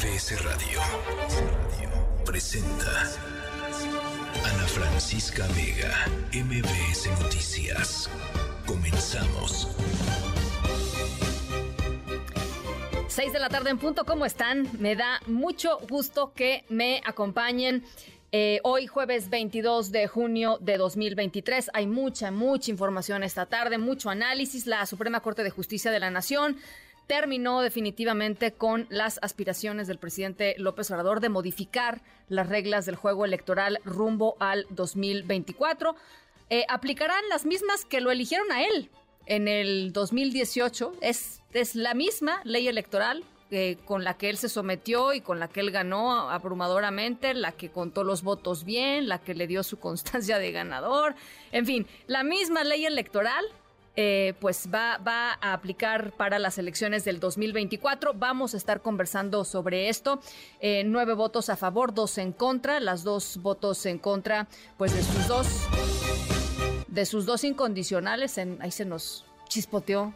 MBS Radio presenta Ana Francisca Vega, MBS Noticias. Comenzamos. Seis de la tarde en punto, ¿cómo están? Me da mucho gusto que me acompañen. Eh, hoy jueves 22 de junio de 2023 hay mucha, mucha información esta tarde, mucho análisis. La Suprema Corte de Justicia de la Nación terminó definitivamente con las aspiraciones del presidente López Obrador de modificar las reglas del juego electoral rumbo al 2024. Eh, aplicarán las mismas que lo eligieron a él en el 2018. Es, es la misma ley electoral eh, con la que él se sometió y con la que él ganó abrumadoramente, la que contó los votos bien, la que le dio su constancia de ganador, en fin, la misma ley electoral eh, pues va, va a aplicar para las elecciones del 2024. Vamos a estar conversando sobre esto. Eh, nueve votos a favor, dos en contra. Las dos votos en contra, pues de sus dos, de sus dos incondicionales. En, ahí se nos chispoteó.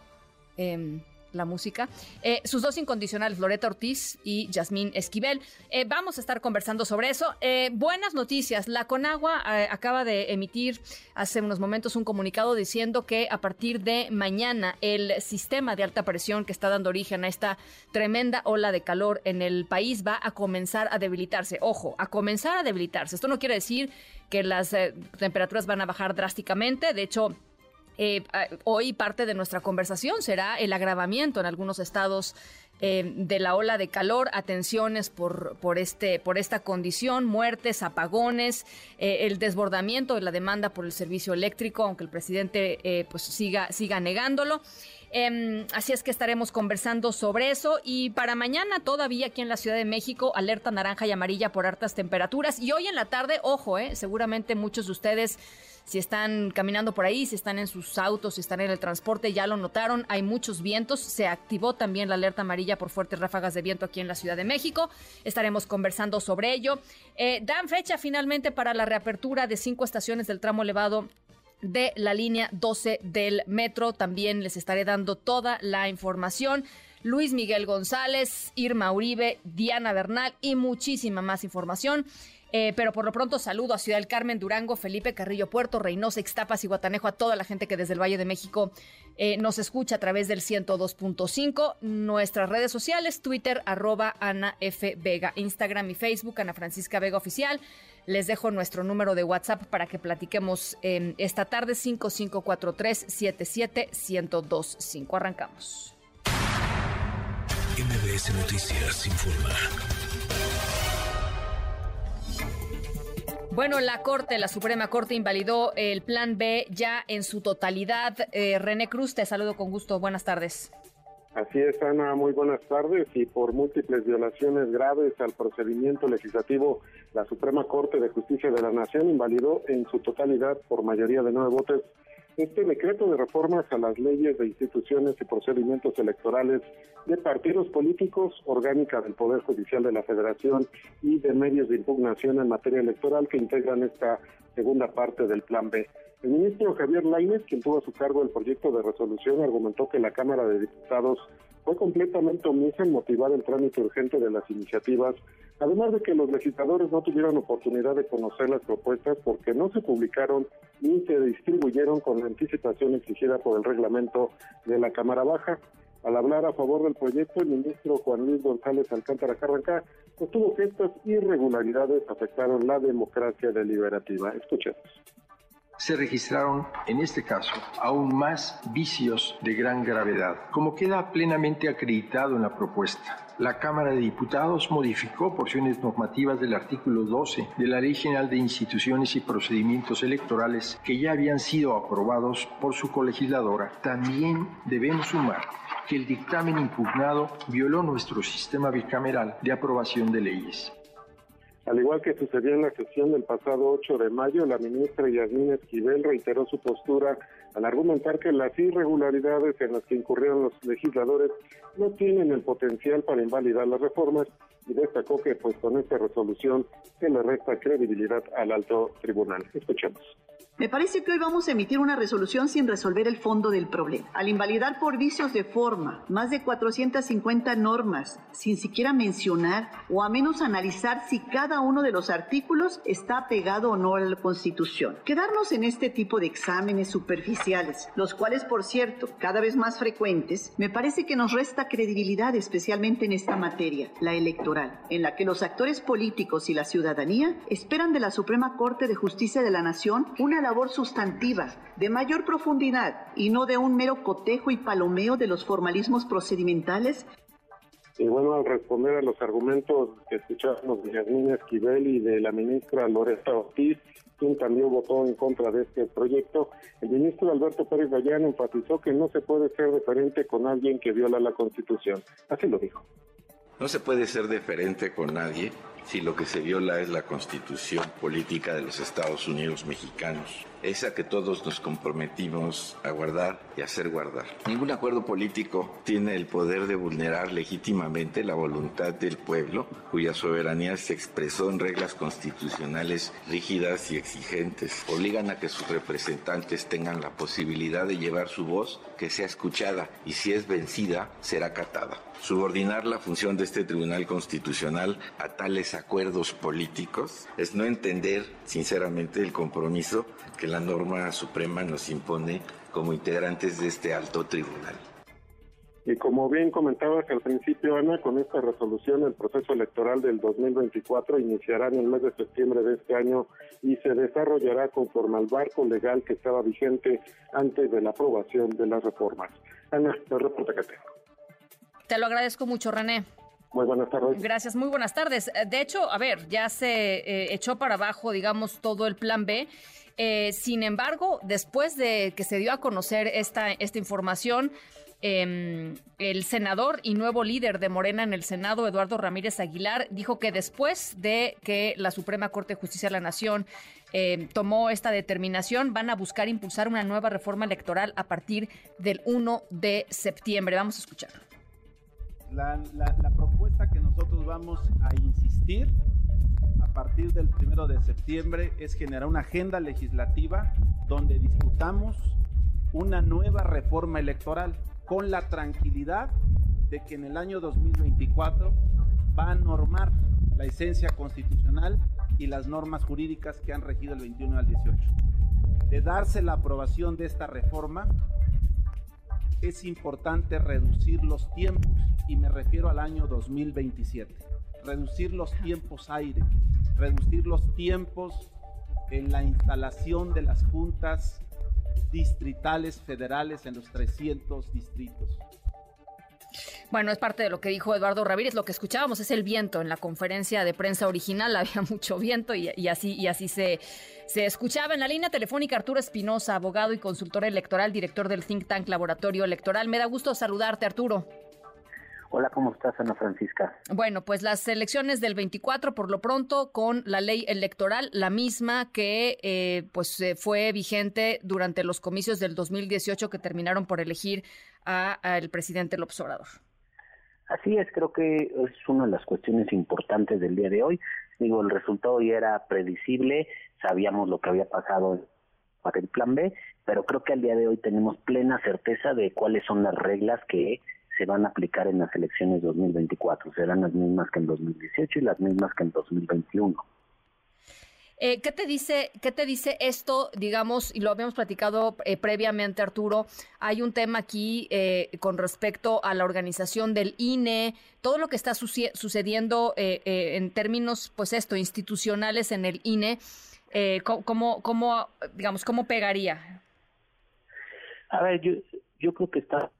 Em, la música. Eh, sus dos incondicionales, Loreta Ortiz y Yasmín Esquivel. Eh, vamos a estar conversando sobre eso. Eh, buenas noticias. La Conagua acaba de emitir hace unos momentos un comunicado diciendo que a partir de mañana el sistema de alta presión que está dando origen a esta tremenda ola de calor en el país va a comenzar a debilitarse. Ojo, a comenzar a debilitarse. Esto no quiere decir que las temperaturas van a bajar drásticamente. De hecho, eh, hoy parte de nuestra conversación será el agravamiento en algunos estados eh, de la ola de calor, atenciones por, por, este, por esta condición, muertes, apagones, eh, el desbordamiento de la demanda por el servicio eléctrico, aunque el presidente pues siga, siga negándolo. Em, así es que estaremos conversando sobre eso. Y para mañana, todavía aquí en la Ciudad de México, alerta naranja y amarilla por altas temperaturas. Y hoy en la tarde, ojo, seguramente muchos de ustedes si están caminando por ahí, si están en sus autos, si están en el transporte, ya lo notaron, hay muchos vientos. Se activó también la alerta amarilla por fuertes ráfagas de viento aquí en la Ciudad de México. Estaremos conversando sobre ello. Eh, dan fecha finalmente para la reapertura de cinco estaciones del tramo elevado de la línea 12 del metro. También les estaré dando toda la información. Luis Miguel González, Irma Uribe, Diana Bernal y muchísima más información eh, pero por lo pronto saludo a Ciudad del Carmen, Durango, Felipe Carrillo Puerto, Reynosa, Ixtapas y Guatanejo, a toda la gente que desde el Valle de México eh, nos escucha a través del 102.5. Nuestras redes sociales, Twitter, arroba Ana F. Vega, Instagram y Facebook, Ana Francisca Vega Oficial. Les dejo nuestro número de WhatsApp para que platiquemos esta tarde, 5543-77-1025. Arrancamos. MBS Noticias informa. Bueno, la Corte, la Suprema Corte invalidó el Plan B ya en su totalidad. Eh, René Cruz, te saludo con gusto. Buenas tardes. Así es, Ana, muy buenas tardes. Y por múltiples violaciones graves al procedimiento legislativo, la Suprema Corte de Justicia de la Nación invalidó en su totalidad, por mayoría de nueve votos, este decreto de reformas a las leyes de instituciones y procedimientos electorales de partidos políticos, orgánica del Poder Judicial de la Federación y de medios de impugnación en materia electoral que integran esta segunda parte del Plan B. El ministro Javier Lainez, quien tuvo a su cargo el proyecto de resolución, argumentó que la Cámara de Diputados fue completamente omisa en motivar el trámite urgente de las iniciativas, además de que los legisladores no tuvieron oportunidad de conocer las propuestas porque no se publicaron ni se distribuyeron con la anticipación exigida por el reglamento de la Cámara Baja. Al hablar a favor del proyecto, el ministro Juan Luis González Alcántara Carranca sostuvo que estas irregularidades afectaron la democracia deliberativa. Escuchemos se registraron, en este caso, aún más vicios de gran gravedad, como queda plenamente acreditado en la propuesta. La Cámara de Diputados modificó porciones normativas del artículo 12 de la Ley General de Instituciones y Procedimientos Electorales que ya habían sido aprobados por su colegisladora. También debemos sumar que el dictamen impugnado violó nuestro sistema bicameral de aprobación de leyes. Al igual que sucedió en la sesión del pasado 8 de mayo, la ministra Yasmín Esquivel reiteró su postura al argumentar que las irregularidades en las que incurrieron los legisladores no tienen el potencial para invalidar las reformas y destacó que pues con esta resolución se le resta credibilidad al alto tribunal. Escuchemos. Me parece que hoy vamos a emitir una resolución sin resolver el fondo del problema. Al invalidar por vicios de forma más de 450 normas, sin siquiera mencionar o a menos analizar si cada uno de los artículos está pegado o no a la Constitución. Quedarnos en este tipo de exámenes superficiales, los cuales, por cierto, cada vez más frecuentes, me parece que nos resta credibilidad, especialmente en esta materia, la electoral, en la que los actores políticos y la ciudadanía esperan de la Suprema Corte de Justicia de la Nación una labor sustantiva, de mayor profundidad y no de un mero cotejo y palomeo de los formalismos procedimentales y bueno, al responder a los argumentos que escuchamos de Yasmín Esquivel y de la ministra Loretta Ortiz, quien también votó en contra de este proyecto, el ministro Alberto Pérez Gallán enfatizó que no se puede ser diferente con alguien que viola la Constitución. Así lo dijo. No se puede ser diferente con nadie si lo que se viola es la constitución política de los Estados Unidos mexicanos, esa que todos nos comprometimos a guardar y hacer guardar. Ningún acuerdo político tiene el poder de vulnerar legítimamente la voluntad del pueblo, cuya soberanía se expresó en reglas constitucionales rígidas y exigentes. Obligan a que sus representantes tengan la posibilidad de llevar su voz, que sea escuchada y si es vencida, será acatada. Subordinar la función de este Tribunal Constitucional a tales acuerdos políticos es no entender, sinceramente, el compromiso que la norma suprema nos impone como integrantes de este alto tribunal. Y como bien comentabas al principio, Ana, con esta resolución el proceso electoral del 2024 iniciará en el mes de septiembre de este año y se desarrollará conforme al barco legal que estaba vigente antes de la aprobación de las reformas. Ana, el reporte que tengo. Te lo agradezco mucho, René. Muy buenas tardes. Gracias, muy buenas tardes. De hecho, a ver, ya se eh, echó para abajo, digamos, todo el plan B. Eh, sin embargo, después de que se dio a conocer esta, esta información, em, el senador y nuevo líder de Morena en el Senado, Eduardo Ramírez Aguilar, dijo que después de que la Suprema Corte de Justicia de la Nación em, tomó esta determinación, van a buscar impulsar una nueva reforma electoral a partir del 1 de septiembre. Vamos a escucharlo. La, propuesta que nosotros vamos a insistir a partir del primero de septiembre es generar una agenda legislativa donde discutamos una nueva reforma electoral con la tranquilidad de que en el año 2024 va a normar la esencia constitucional y las normas jurídicas que han regido el 21 al 18. De darse la aprobación de esta reforma, es importante reducir los tiempos y me refiero al año 2027. Reducir los tiempos aire, reducir los tiempos en la instalación de las juntas distritales federales en los 300 distritos. Bueno, es parte de lo que dijo Eduardo Ramírez. Lo que escuchábamos es el viento en la conferencia de prensa original. Había mucho viento y, así, y así se, se escuchaba. En la línea telefónica Arturo Espinosa, abogado y consultor electoral, director del think tank Laboratorio Electoral. Me da gusto saludarte, Arturo. Hola, ¿cómo estás, Ana Francisca? Bueno, pues las elecciones del 24, por lo pronto, con la ley electoral, la misma que eh, pues eh, fue vigente durante los comicios del 2018 que terminaron por elegir al presidente López Obrador. Así es, creo que es una de las cuestiones importantes del día de hoy. Digo, el resultado ya era predecible, sabíamos lo que había pasado para el plan B, pero creo que al día de hoy tenemos plena certeza de cuáles son las reglas que se van a aplicar en las elecciones 2024. Serán las mismas que en 2018 y las mismas que en 2021. Eh, ¿Qué te dice, qué te dice esto? Digamos, y lo habíamos platicado eh, previamente, Arturo. Hay un tema aquí eh, con respecto a la organización del INE, todo lo que está sucediendo en términos, pues esto, institucionales en el INE. ¿Cómo, cómo, digamos, cómo pegaría? A ver, yo, yo creo que está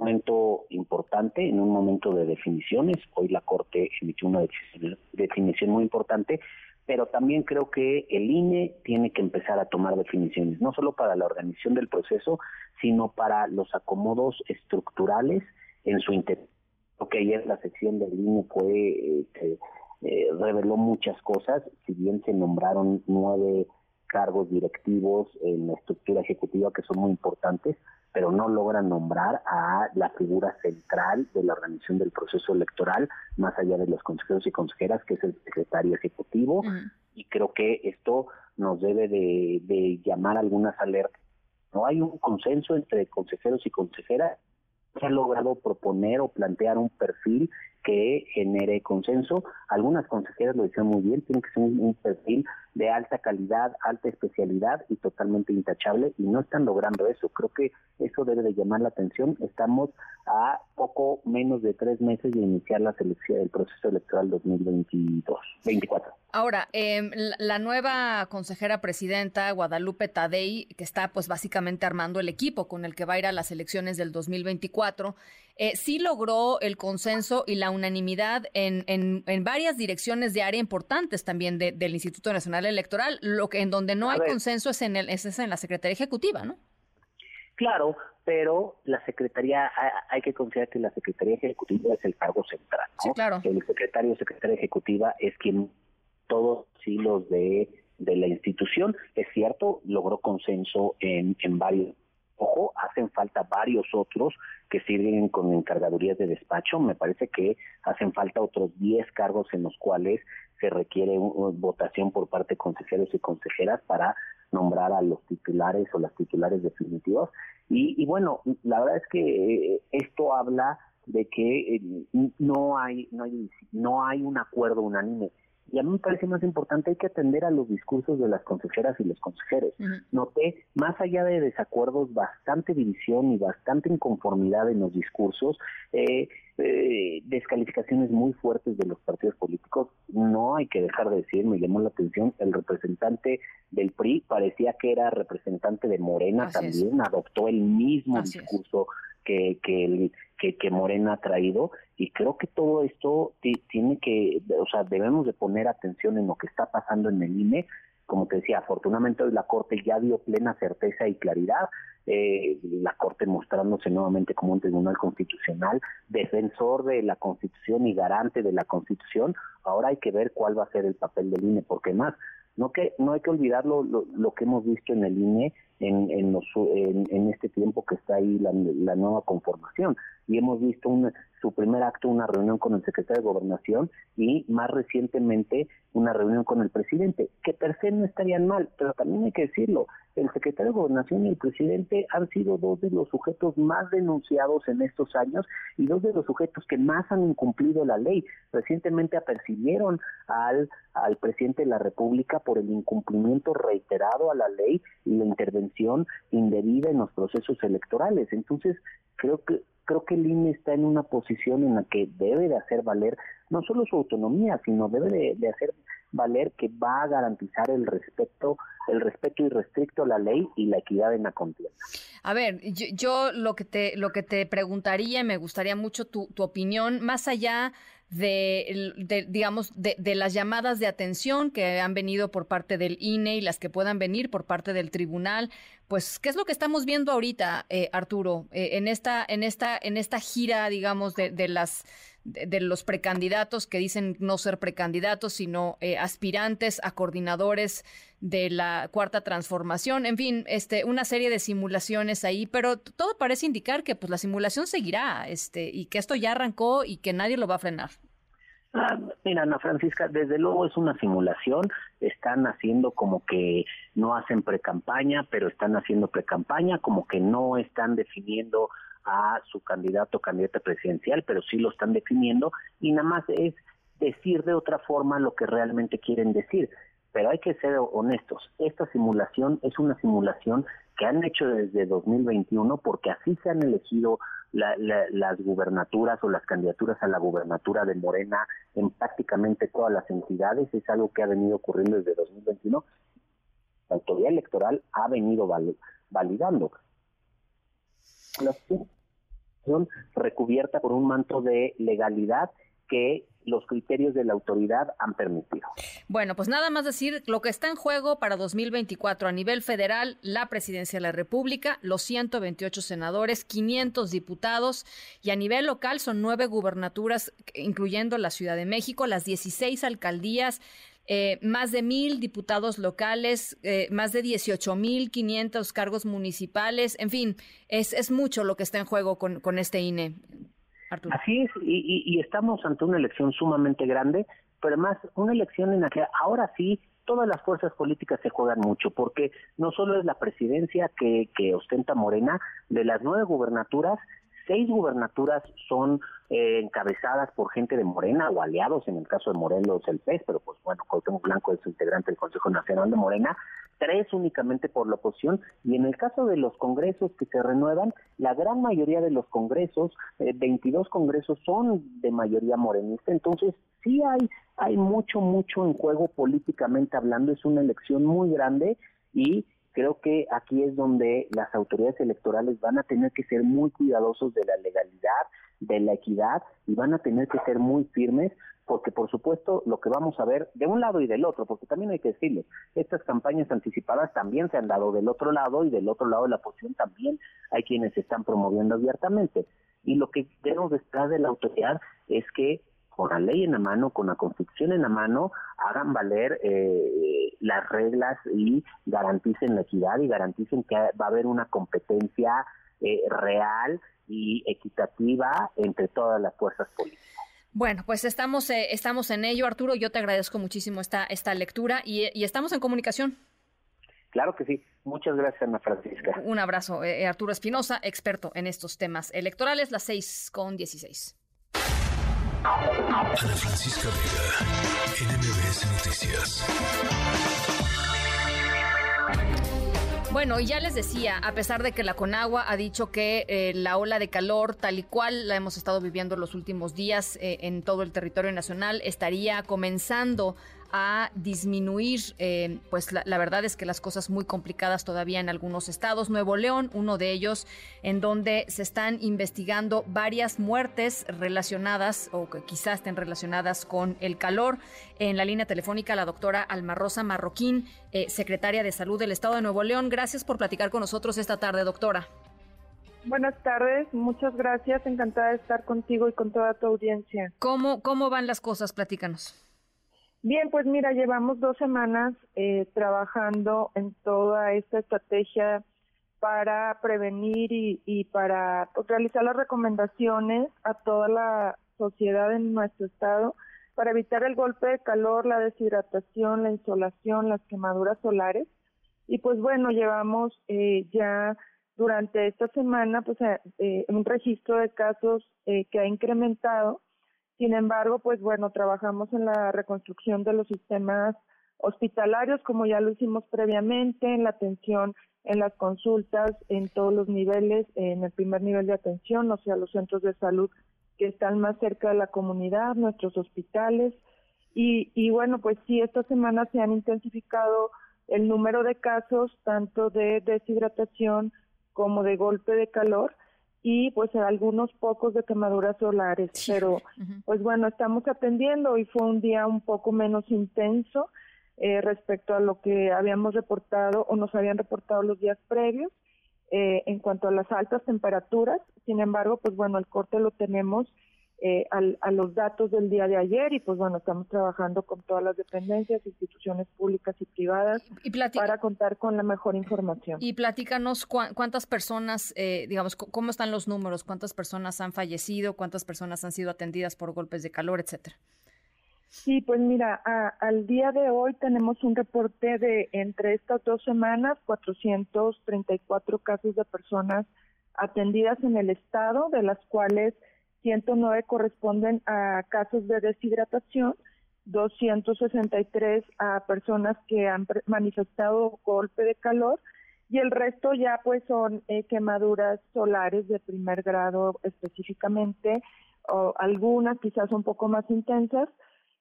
momento importante, en un momento de definiciones. Hoy la Corte emitió una definición muy importante, pero también creo que el INE tiene que empezar a tomar definiciones, no solo para la organización del proceso, sino para los acomodos estructurales en su interior. Porque ayer la sección del INE fue, este, eh, reveló muchas cosas, si bien se nombraron nueve cargos directivos en la estructura ejecutiva que son muy importantes, pero no logran nombrar a la figura central de la organización del proceso electoral, más allá de los consejeros y consejeras, que es el secretario ejecutivo. Y creo que esto nos debe de, de llamar algunas alertas. No hay un consenso entre consejeros y consejeras se ha logrado proponer o plantear un perfil que genere consenso. Algunas consejeras lo dicen muy bien, tiene que ser un, perfil de alta calidad, alta especialidad y totalmente intachable y no están logrando eso. Creo que eso debe de llamar la atención. Estamos a poco menos de tres meses de iniciar la selección del proceso electoral 2022, 24. Ahora, eh, la nueva consejera presidenta Guadalupe Tadei, que está pues básicamente armando el equipo con el que va a ir a las elecciones del 2024, eh, sí logró el consenso y la unanimidad en, en, varias direcciones de área importantes también del Instituto Nacional Electoral. Lo que en donde no hay consenso es en, el, es en la Secretaría Ejecutiva, ¿no? Claro, pero la Secretaría, hay que considerar que la Secretaría Ejecutiva es el cargo central. Sí, claro. El secretario o secretaria ejecutiva es quien todos los hilos de, de la institución. Es cierto, logró consenso en, en varios Ojo, hacen falta varios otros que sirven con encargadurías de despacho. Me parece que hacen falta otros 10 cargos en los cuales se requiere votación por parte de consejeros y consejeras para nombrar a los titulares o las titulares definitivos. Y, y bueno, la verdad es que eh, esto habla de que eh, no hay no hay no hay un acuerdo unánime y a mí me parece más importante, hay que atender a los discursos de las consejeras y los consejeros. Noté, más allá de desacuerdos, bastante división y bastante inconformidad en los discursos, eh, eh, descalificaciones muy fuertes de los partidos políticos. No hay que dejar de decir, me llamó la atención, el representante del PRI parecía que era representante de Morena también, adoptó el mismo discurso que, que, el, que, que, Morena ha traído y creo que todo esto tiene que, o sea, debemos de poner atención en lo que está pasando en el INE. Como te decía, afortunadamente hoy la Corte ya dio plena certeza y claridad, eh, la Corte mostrándose nuevamente como un tribunal constitucional, defensor de la Constitución y garante de la Constitución. Ahora hay que ver cuál va a ser el papel del INE, porque más, no que no hay que olvidar lo, lo, que hemos visto en el INE en, en, los, en, este tiempo que está ahí la, la nueva conformación y hemos visto un, su primer acto una reunión con el secretario de Gobernación y más recientemente una reunión con el presidente, que per se no estarían mal, pero también hay que decirlo, el secretario de Gobernación y el presidente han sido dos de los sujetos más denunciados en estos años y dos de los sujetos que más han incumplido la ley. Recientemente apercibieron al, al presidente de la República por el incumplimiento reiterado a la ley y la intervención indebida en los procesos electorales. Entonces, creo que creo que el INE está en una posición en la que debe de hacer valer no solo su autonomía, sino debe de, hacer valer que va a garantizar el respeto, el respeto irrestricto a la ley y la equidad en la contienda. A ver, yo, lo que te lo que te preguntaría, me gustaría mucho tu, tu opinión, más allá de, digamos, de, las llamadas de atención que han venido por parte del INE y las que puedan venir por parte del tribunal. Pues, ¿qué es lo que estamos viendo ahorita, eh, Arturo, eh, en esta, en esta, en esta gira, digamos, de, de las de, los precandidatos que dicen no ser precandidatos, sino eh, aspirantes a coordinadores de la cuarta transformación, en fin, este, una serie de simulaciones ahí, pero todo parece indicar que pues la simulación seguirá, este, y que esto ya arrancó y que nadie lo va a frenar. Ah, mira, Ana Francisca, desde luego es una simulación, están haciendo como que no hacen precampaña, pero están haciendo precampaña, como que no están definiendo a su candidato o candidata presidencial, pero sí lo están definiendo y nada más es decir de otra forma lo que realmente quieren decir. Pero hay que ser honestos, esta simulación es una simulación que han hecho desde 2021 porque así se han elegido las gubernaturas o las candidaturas a la gubernatura de Morena en prácticamente todas las entidades. Es algo que ha venido ocurriendo desde 2021. La autoridad electoral ha venido validando la son recubierta por un manto de legalidad que los criterios de la autoridad han permitido. Bueno, pues nada más decir lo que está en juego para 2024 a nivel federal, la presidencia de la República, los 128 senadores, 500 diputados y a nivel local son nueve gubernaturas, incluyendo la Ciudad de México, las 16 alcaldías, eh, más de mil diputados locales, eh, más de 18 mil 500 cargos municipales, en fin, es, es mucho lo que está en juego con, con este INE. Arturo. Así es, y, y, estamos ante una elección sumamente grande, pero además una elección en la que ahora sí todas las fuerzas políticas se juegan mucho, porque no solo es la presidencia que, que ostenta Morena, de las nueve gubernaturas, seis gubernaturas son eh, encabezadas por gente de Morena o aliados, en el caso de Morelos el PES, pero pues bueno, Cuauhtémoc Blanco es integrante del Consejo Nacional de Morena, tres únicamente por la oposición, y en el caso de los congresos que se renuevan, la gran mayoría de los congresos, 22 eh, congresos son de mayoría morenista, entonces sí hay, hay mucho, mucho en juego políticamente hablando, es una elección muy grande y creo que aquí es donde las autoridades electorales van a tener que ser muy cuidadosos de la legalidad, de la equidad y van a tener que ser muy firmes porque por supuesto lo que vamos a ver de un lado y del otro, porque también hay que decirlo, estas campañas anticipadas también se han dado del otro lado y del otro lado de la oposición también hay quienes se están promoviendo abiertamente. Y lo que debemos esperar de la autoridad es que con la ley en la mano, con la constitución en la mano, hagan valer eh, las reglas y garanticen la equidad y garanticen que va a haber una competencia eh, real y equitativa entre todas las fuerzas políticas. Bueno, pues estamos, eh, estamos en ello, Arturo. Yo te agradezco muchísimo esta, esta lectura y, estamos en comunicación. Claro que sí. Muchas gracias, Ana Francisca. Un abrazo. Arturo Espinosa, experto en estos temas electorales, las seis con dieciséis. Ana Francisca Vega, NMBS Noticias. Bueno, y ya les decía, a pesar de que la Conagua ha dicho que eh, la ola de calor, tal y cual la hemos estado viviendo los últimos días eh, en todo el territorio nacional, estaría comenzando a disminuir, eh, pues la, verdad es que las cosas muy complicadas todavía en algunos estados. Nuevo León, uno de ellos, en donde se están investigando varias muertes relacionadas o que quizás estén relacionadas con el calor. En la línea telefónica, la doctora Alma Rosa Marroquín, eh, secretaria de Salud del Estado de Nuevo León. Gracias por platicar con nosotros esta tarde, doctora. Buenas tardes, muchas gracias, encantada de estar contigo y con toda tu audiencia. ¿Cómo, cómo van las cosas? Platícanos. Bien, pues mira, llevamos dos semanas eh, trabajando en toda esta estrategia para prevenir y, y para pues, realizar las recomendaciones a toda la sociedad en nuestro estado para evitar el golpe de calor, la deshidratación, la insolación, las quemaduras solares. Y pues bueno, llevamos eh, ya durante esta semana pues eh, un registro de casos que ha incrementado sin embargo, pues bueno, trabajamos en la reconstrucción de los sistemas hospitalarios, como ya lo hicimos previamente, en la atención, en las consultas, en todos los niveles, en el primer nivel de atención, o sea, los centros de salud que están más cerca de la comunidad, nuestros hospitales. Y, y bueno, pues sí, esta semana se han intensificado el número de casos, tanto de deshidratación como de golpe de calor y pues algunos pocos de quemaduras solares, pero pues bueno, estamos atendiendo y fue un día un poco menos intenso eh, respecto a lo que habíamos reportado o nos habían reportado los días previos eh, en cuanto a las altas temperaturas. Sin embargo, pues bueno, el corte lo tenemos eh, a los datos del día de ayer y pues bueno, estamos trabajando con todas las dependencias, instituciones públicas y privadas para contar con la mejor información. Y platícanos cuántas personas, eh, digamos, cómo están los números, cuántas personas han fallecido, cuántas personas han sido atendidas por golpes de calor, etcétera. Sí, pues mira, al día de hoy tenemos un reporte de entre estas dos semanas 434 casos de personas atendidas en el estado, de las cuales 109 corresponden a casos de deshidratación, 263 a personas que han manifestado golpe de calor y el resto ya pues son eh, quemaduras solares de primer grado específicamente, o algunas quizás un poco más intensas.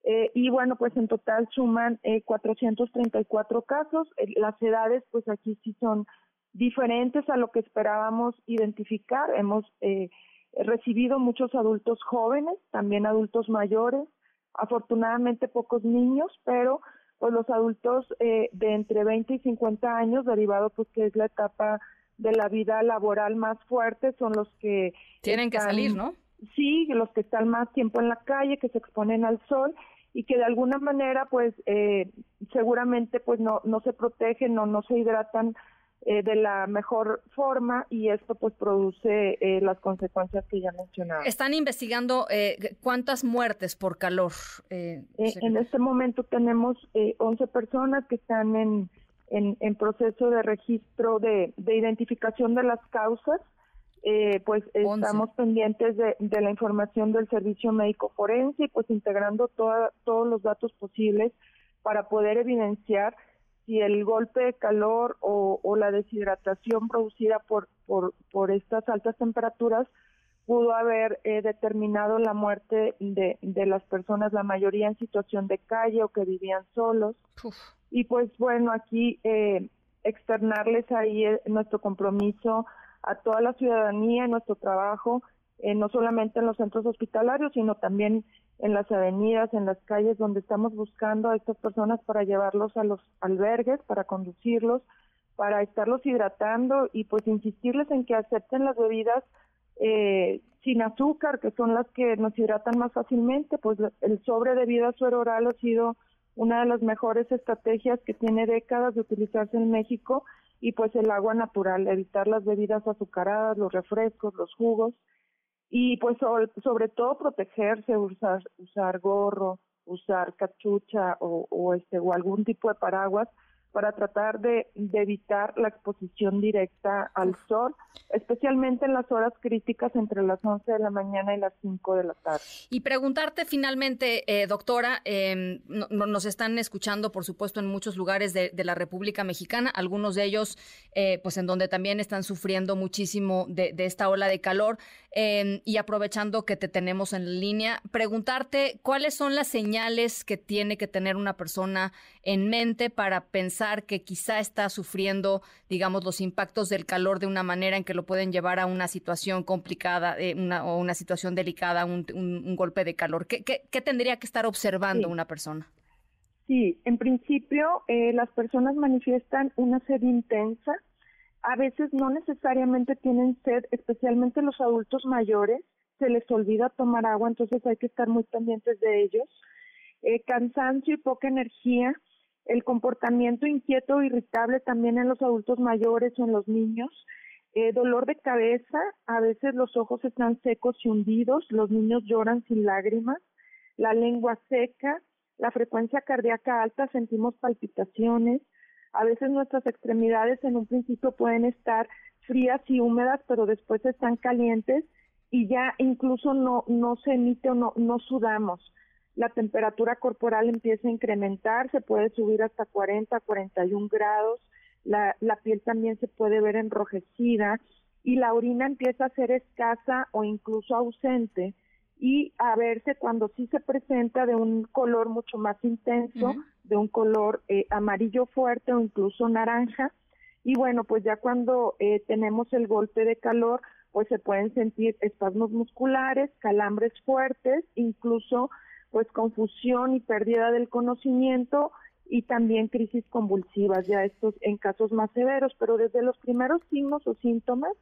Eh, y bueno, pues en total suman eh, 434 casos. las edades pues aquí sí son diferentes a lo que esperábamos identificar. Hemos eh, He recibido muchos adultos jóvenes, también adultos mayores, afortunadamente pocos niños, pero pues los adultos eh, de entre 20 y 50 años, derivado pues que es la etapa de la vida laboral más fuerte, son los que... Tienen que salir, ¿no? Sí, los que están más tiempo en la calle, que se exponen al sol y que de alguna manera pues eh, seguramente pues no, no se protegen o no se hidratan eh, de la mejor forma y esto pues produce eh, las consecuencias que ya mencionaba. Están investigando eh, cuántas muertes por calor. en este momento tenemos 11 personas que están en, en, proceso de registro de, de, identificación de las causas. pues estamos pendientes de, de, la información del servicio médico forense y pues integrando toda, todos los datos posibles para poder evidenciar si el golpe de calor o, la deshidratación producida por, por, estas altas temperaturas pudo haber eh, determinado la muerte de, las personas, la mayoría en situación de calle o que vivían solos. Y pues bueno, aquí eh, externarles ahí eh, nuestro compromiso a toda la ciudadanía, nuestro trabajo, no solamente en los centros hospitalarios, sino también en las avenidas, en las calles, donde estamos buscando a estas personas para llevarlos a los albergues, para conducirlos, para estarlos hidratando y pues insistirles en que acepten las bebidas eh, sin azúcar, que son las que nos hidratan más fácilmente, pues el sobre de vida suero oral ha sido una de las mejores estrategias que tiene décadas de utilizarse en México y pues el agua natural, evitar las bebidas azucaradas, los refrescos, los jugos y pues sobre, todo protegerse, usar, usar gorro, usar cachucha o, o, este, o algún tipo de paraguas para tratar de, evitar la exposición directa al sol, especialmente en las horas críticas entre las 11 de la mañana y las 5 de la tarde. Y preguntarte finalmente, eh, doctora, em, nos están escuchando, por supuesto, en muchos lugares de, la República Mexicana, algunos de ellos, eh, pues en donde también están sufriendo muchísimo de, esta ola de calor, em, y aprovechando que te tenemos en línea, preguntarte cuáles son las señales que tiene que tener una persona en mente para pensar que quizá está sufriendo, digamos, los impactos del calor de una manera en que lo pueden llevar a una situación complicada eh, una, o una situación delicada, un, un, golpe de calor? ¿Qué, qué, tendría que estar observando una persona? Sí, en principio eh, las personas manifiestan una sed intensa. A veces no necesariamente tienen sed, especialmente los adultos mayores. Se les olvida tomar agua, entonces hay que estar muy pendientes de ellos. Eh, cansancio y poca energía el comportamiento inquieto irritable también en los adultos mayores o en los niños, eh, dolor de cabeza, a veces los ojos están secos y hundidos, los niños lloran sin lágrimas, la lengua seca, la frecuencia cardíaca alta, sentimos palpitaciones, a veces nuestras extremidades en un principio pueden estar frías y húmedas, pero después están calientes y ya incluso no, no se emite o no, no sudamos la temperatura corporal empieza a incrementar, se puede subir hasta 40, 41 grados, la, la piel también se puede ver enrojecida y la orina empieza a ser escasa o incluso ausente y a verse cuando sí se presenta de un color mucho más intenso, de un color eh, amarillo fuerte o incluso naranja. Y bueno, pues ya cuando eh, tenemos el golpe de calor, pues se pueden sentir espasmos musculares, calambres fuertes, incluso pues confusión y pérdida del conocimiento y también crisis convulsivas, ya estos en casos más severos, pero desde los primeros signos o síntomas,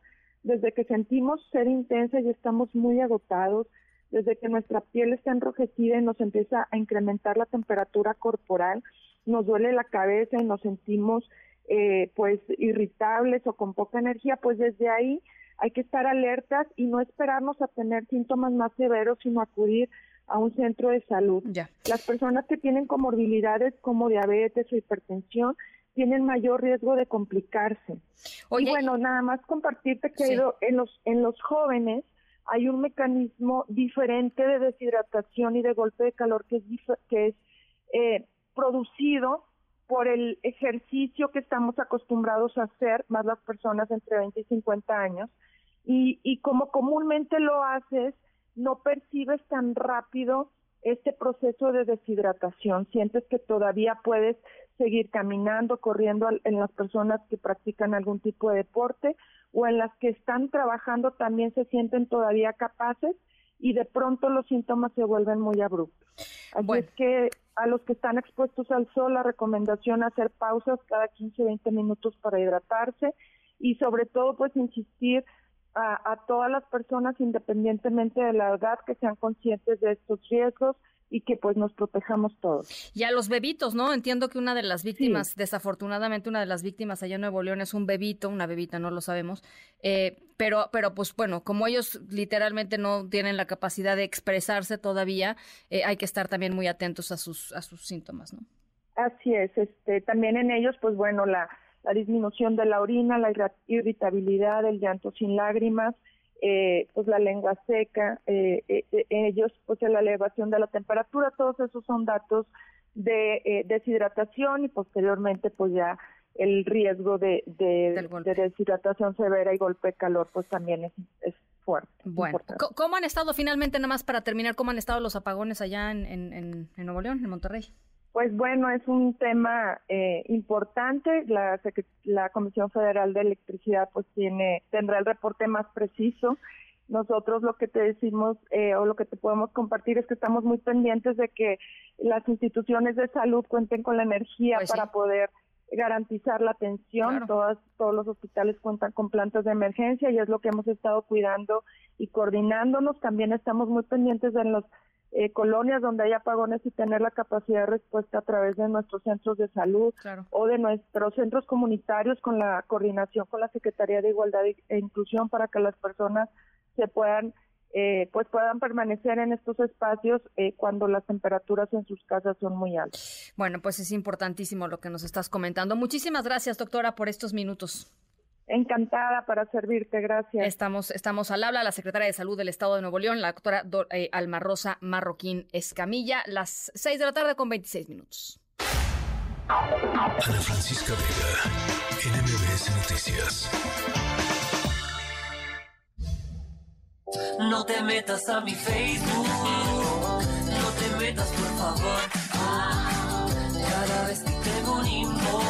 desde que sentimos ser intensa y estamos muy agotados, desde que nuestra piel está enrojecida y nos empieza a incrementar la temperatura corporal, nos duele la cabeza y nos sentimos eh, pues irritables o con poca energía, pues desde ahí hay que estar alertas y no esperarnos a tener síntomas más severos, sino acudir a un centro de salud. Las personas que tienen comorbilidades como diabetes o hipertensión tienen mayor riesgo de complicarse. Y bueno, nada más compartirte que en los en los jóvenes hay un mecanismo diferente de deshidratación y de golpe de calor que es que es eh, producido por el ejercicio que estamos acostumbrados a hacer, más las personas entre 20 y 50 años, y, y como comúnmente lo haces, no percibes tan rápido este proceso de deshidratación, sientes que todavía puedes seguir caminando, corriendo en las personas que practican algún tipo de deporte o en las que están trabajando también se sienten todavía capaces y de pronto los síntomas se vuelven muy abruptos. Así es que a los que están expuestos al sol, la recomendación es hacer pausas cada 15, 20 minutos para hidratarse y sobre todo pues insistir a, a todas las personas, independientemente de la edad, que sean conscientes de estos riesgos y que pues nos protejamos todos. Y a los bebitos, ¿no? Entiendo que una de las víctimas, desafortunadamente una de las víctimas allá en Nuevo León es un bebito, una bebita, no lo sabemos, eh, pero, pero pues bueno, como ellos literalmente no tienen la capacidad de expresarse todavía, eh, hay que estar también muy atentos a sus, a sus síntomas, ¿no? Así es, este, también en ellos, pues bueno, la, la disminución de la orina, la irritabilidad, el llanto sin lágrimas, eh, pues la lengua seca, eh, eh, ellos pues la elevación de la temperatura, todos esos son datos de deshidratación y posteriormente pues ya el riesgo de, de, deshidratación severa y golpe de calor pues también es, es fuerte. Bueno, ¿cómo han estado finalmente, nada más para terminar, cómo han estado los apagones allá en, en, en Nuevo León, en Monterrey? Pues bueno, es un tema eh, importante. La, la Comisión Federal de Electricidad pues tiene tendrá el reporte más preciso. Nosotros lo que te decimos eh, o lo que te podemos compartir es que estamos muy pendientes de que las instituciones de salud cuenten con la energía pues para poder garantizar la atención. Todas, todos los hospitales cuentan con plantas de emergencia y es lo que hemos estado cuidando y coordinándonos. También estamos muy pendientes de los eh, colonias donde hay apagones y tener la capacidad de respuesta a través de nuestros centros de salud o de nuestros centros comunitarios con la coordinación con la Secretaría de Igualdad e Inclusión para que las personas se puedan eh, pues puedan permanecer en estos espacios eh, cuando las temperaturas en sus casas son muy altas. Bueno, pues es importantísimo lo que nos estás comentando. Muchísimas gracias, doctora, por estos minutos. Encantada para servirte, gracias. Estamos, estamos al habla la secretaria de Salud del Estado de Nuevo León, la doctora eh, Alma Rosa Marroquín Escamilla, las 6 de la tarde con 26 minutos. Ana Francisca Vega, NMBS Noticias. No te metas a mi Facebook, no te metas por favor. Ah, cada vez que tengo un inbox,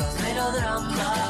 los melodramas.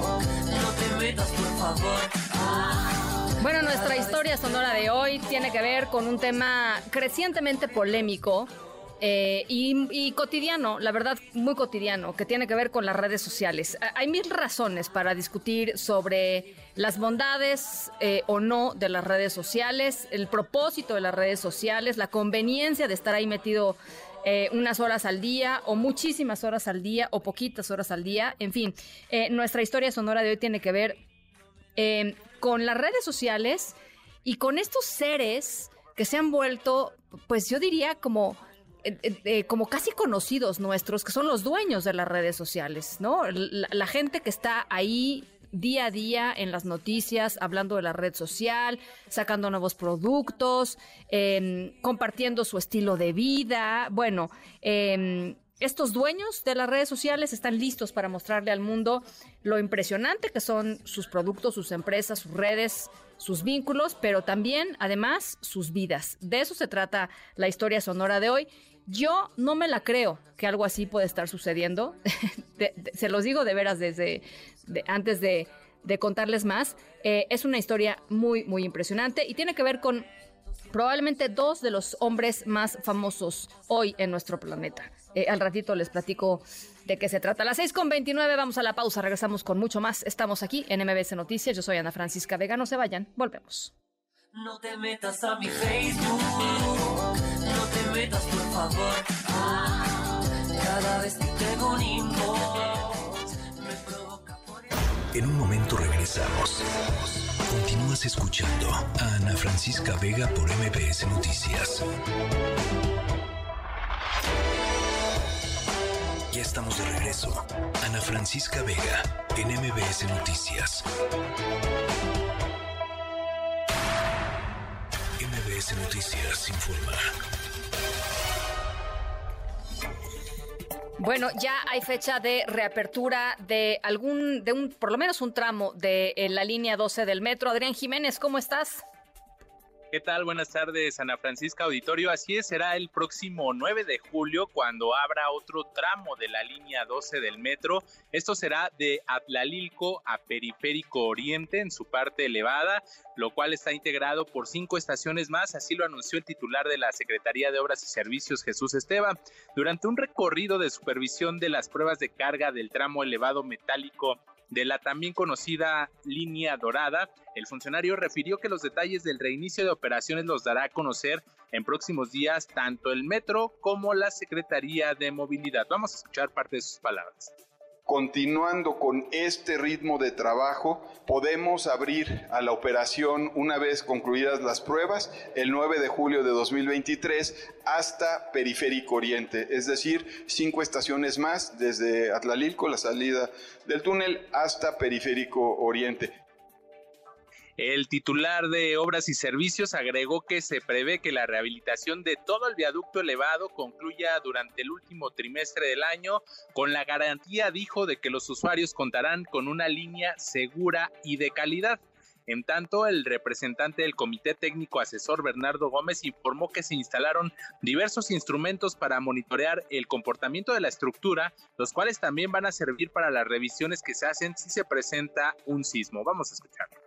favor. Bueno, nuestra historia sonora de hoy tiene que ver con un tema crecientemente polémico eh, y, cotidiano, la verdad, muy cotidiano, que tiene que ver con las redes sociales. Hay mil razones para discutir sobre las bondades eh, o no de las redes sociales, el propósito de las redes sociales, la conveniencia de estar ahí metido eh, unas horas al día o muchísimas horas al día o poquitas horas al día. En fin, eh, nuestra historia sonora de hoy tiene que ver eh, con las redes sociales y con estos seres que se han vuelto, pues yo diría como... como casi conocidos nuestros, que son los dueños de las redes sociales, ¿no? la gente que está ahí día a día en las noticias, hablando de la red social, sacando nuevos productos, em, compartiendo su estilo de vida. Bueno, em, estos dueños de las redes sociales están listos para mostrarle al mundo lo impresionante que son sus productos, sus empresas, sus redes, sus vínculos, pero también, además, sus vidas. De eso se trata la historia sonora de hoy. Yo no me la creo que algo así puede estar sucediendo. se los digo de veras desde antes de, contarles más. Eh, es una historia muy, muy impresionante y tiene que ver con probablemente dos de los hombres más famosos hoy en nuestro planeta. Eh, al ratito les platico de qué se trata. A las 6 con 29 vamos a la pausa, regresamos con mucho más. Estamos aquí en MBC Noticias. Yo soy Ana Francisca Vega, no se vayan, volvemos. No te metas a mi Facebook, metas por favor. vez que tengo un en un momento regresamos. Continúas escuchando a Ana Francisca Vega por MBS Noticias. Ya estamos de regreso. Ana Francisca Vega, en MBS Noticias. MBS Noticias informa. Bueno, ya hay fecha de reapertura de algún, de un, por lo menos un tramo de eh, la línea 12 del metro. Adrián Jiménez, ¿cómo estás? ¿Qué tal? Buenas tardes, Ana Francisca Auditorio. Así es, será el próximo 9 de julio cuando abra otro tramo de la línea 12 del metro. Esto será de Atlalilco a Periférico Oriente en su parte elevada, lo cual está integrado por cinco estaciones más. Así lo anunció el titular de la Secretaría de Obras y Servicios, Jesús Esteba. Durante un recorrido de supervisión de las pruebas de carga del tramo elevado metálico de la también conocida línea dorada, el funcionario refirió que los detalles del reinicio de operaciones los dará a conocer en próximos días tanto el metro como la Secretaría de Movilidad. Vamos a escuchar parte de sus palabras continuando con este ritmo de trabajo, podemos abrir a la operación una vez concluidas las pruebas el 9 de julio de 2023 hasta Periférico Oriente, es decir, cinco estaciones más desde Atlalilco, la salida del túnel, hasta Periférico Oriente. El titular de Obras y Servicios agregó que se prevé que la rehabilitación de todo el viaducto elevado concluya durante el último trimestre del año, con la garantía, dijo, de que los usuarios contarán con una línea segura y de calidad. En tanto, el representante del Comité Técnico Asesor Bernardo Gómez informó que se instalaron diversos instrumentos para monitorear el comportamiento de la estructura, los cuales también van a servir para las revisiones que se hacen si se presenta un sismo. Vamos a escucharlo.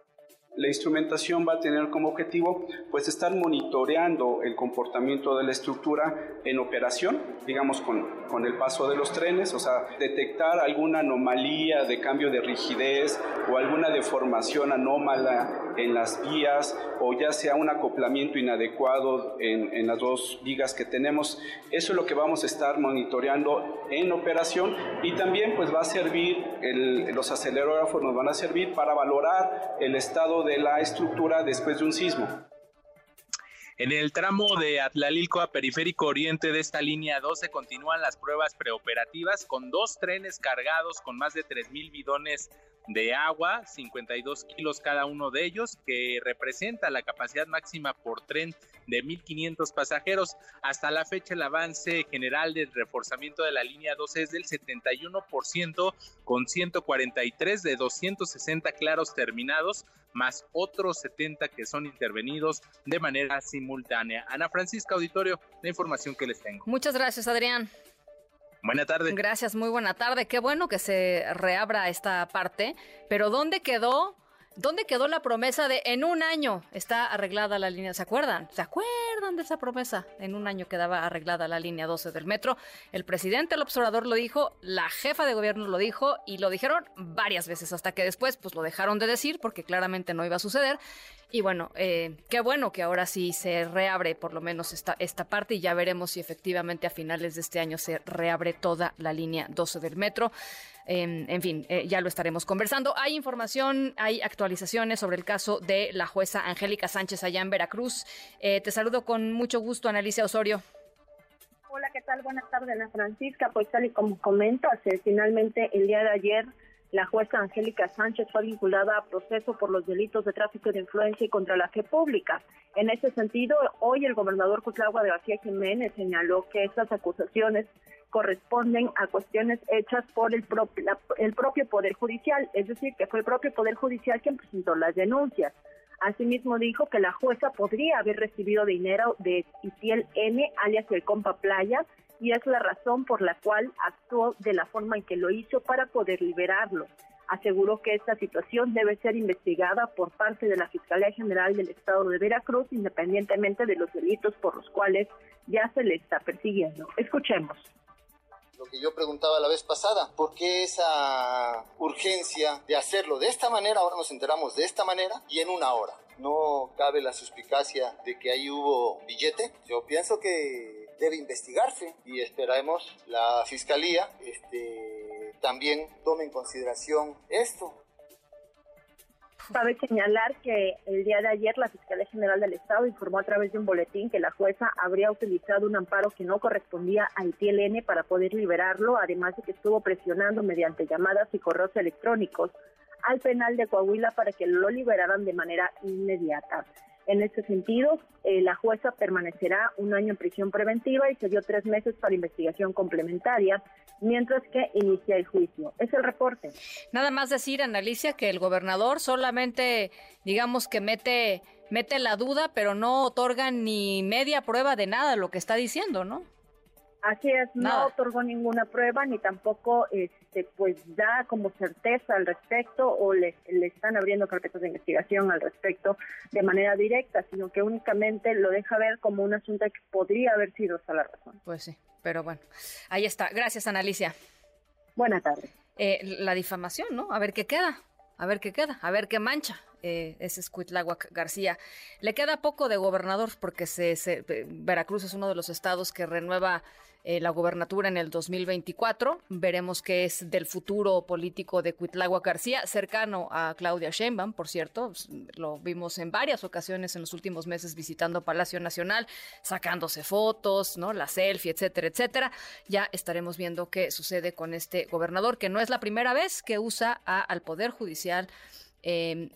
La instrumentación va a tener como objetivo pues estar monitoreando el comportamiento de la estructura en operación, digamos con, con el paso de los trenes, o sea, detectar alguna anomalía de cambio de rigidez o alguna deformación anómala en las vías o ya sea un acoplamiento inadecuado en, en las dos vigas que tenemos. Eso es lo que vamos a estar monitoreando en operación y también pues va a servir, el, los acelerógrafos nos van a servir para valorar el estado de la estructura después de un sismo. En el tramo de Atlalilco a Periférico Oriente de esta línea 12 continúan las pruebas preoperativas con dos trenes cargados con más de 3.000 bidones de agua, 52 kilos cada uno de ellos, que representa la capacidad máxima por tren de 1.500 pasajeros. Hasta la fecha el avance general del reforzamiento de la línea 12 es del 71% con 143 de 260 claros terminados, más otros 70 que son intervenidos de manera simultánea. Ana Francisca Auditorio, la información que les tengo. Muchas gracias, Adrián. Buena tarde. Gracias, muy buena tarde. Qué bueno que se reabra esta parte, pero ¿dónde quedó ¿Dónde quedó la promesa de en un año está arreglada la línea? ¿Se acuerdan? ¿Se acuerdan de esa promesa? En un año quedaba arreglada la línea 12 del metro. El presidente, el observador lo dijo, la jefa de gobierno lo dijo y lo dijeron varias veces hasta que después pues lo dejaron de decir porque claramente no iba a suceder. Y bueno, eh, qué bueno que ahora sí se reabre por lo menos esta, esta parte y ya veremos si efectivamente a finales de este año se reabre toda la línea 12 del metro. Em, en fin, eh, ya lo estaremos conversando. Hay información, hay actualizaciones sobre el caso de la jueza Angélica Sánchez allá en Veracruz. Eh, te saludo con mucho gusto, Analicia Osorio. Hola, ¿qué tal? Buenas tardes, Ana Francisca. Pues tal y como comento, finalmente el día de ayer la jueza Angélica Sánchez fue vinculada a proceso por los delitos de tráfico de influencia y contra la fe pública. En ese sentido, hoy el gobernador Cutlagua de García Jiménez señaló que estas acusaciones corresponden a cuestiones hechas por el, el propio Poder Judicial, es decir, que fue el propio Poder Judicial quien presentó las denuncias. Asimismo dijo que la jueza podría haber recibido dinero de Itiel N, alias el compa Playa, y es la razón por la cual actuó de la forma en que lo hizo para poder liberarlo. Aseguró que esta situación debe ser investigada por parte de la Fiscalía General del Estado de Veracruz, independientemente de los delitos por los cuales ya se le está persiguiendo. Escuchemos lo que yo preguntaba la vez pasada, ¿por qué esa urgencia de hacerlo de esta manera? Ahora nos enteramos de esta manera y en una hora. No cabe la suspicacia de que ahí hubo billete. Yo pienso que debe investigarse y esperemos la fiscalía este, también tome en consideración esto. Cabe señalar que el día de ayer la Fiscalía General del Estado informó a través de un boletín que la jueza habría utilizado un amparo que no correspondía al TLN para poder liberarlo, además de que estuvo presionando mediante llamadas y correos electrónicos al penal de Coahuila para que lo liberaran de manera inmediata. En este sentido, eh, la jueza permanecerá un año en prisión preventiva y se dio tres meses para investigación complementaria, mientras que inicia el juicio. Es el reporte. Nada más decir, Analicia, que el gobernador solamente, digamos que mete, mete la duda, pero no otorga ni media prueba de nada lo que está diciendo, ¿no? Así es, no otorgó ninguna prueba ni tampoco este pues da como certeza al respecto o le, le están abriendo carpetas de investigación al respecto de manera directa, sino que únicamente lo deja ver como un asunto que podría haber sido esa la razón. Pues sí, pero bueno, ahí está. Gracias, Analicia. Buenas tardes. Eh, la difamación, ¿no? A ver qué queda, a ver qué queda, a ver qué mancha. Eh, es Cuitláhuac García. Le queda poco de gobernador porque se, eh, Veracruz es uno de los estados que renueva eh, la gobernatura en el 2024. Veremos qué es del futuro político de Cuitláhuac García, cercano a Claudia Sheinbaum, por cierto. Lo vimos en varias ocasiones en los últimos meses visitando Palacio Nacional, sacándose fotos, ¿no? La selfie, etcétera, etcétera. Ya estaremos viendo qué sucede con este gobernador, que no es la primera vez que usa al Poder Judicial. Eh,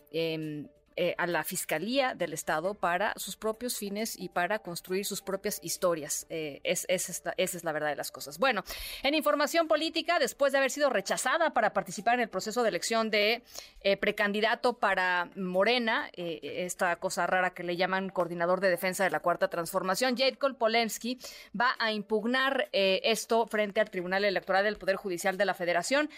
eh, a la Fiscalía del Estado para sus propios fines y para construir sus propias historias. Eh, es, esa es la verdad de las cosas. Bueno, en información política, después de haber sido rechazada para participar en el proceso de elección de eh, precandidato para Morena, esta cosa rara que le llaman coordinador de defensa de la Cuarta Transformación, Jade Polensky va a impugnar esto frente al Tribunal Electoral del Poder Judicial de la Federación.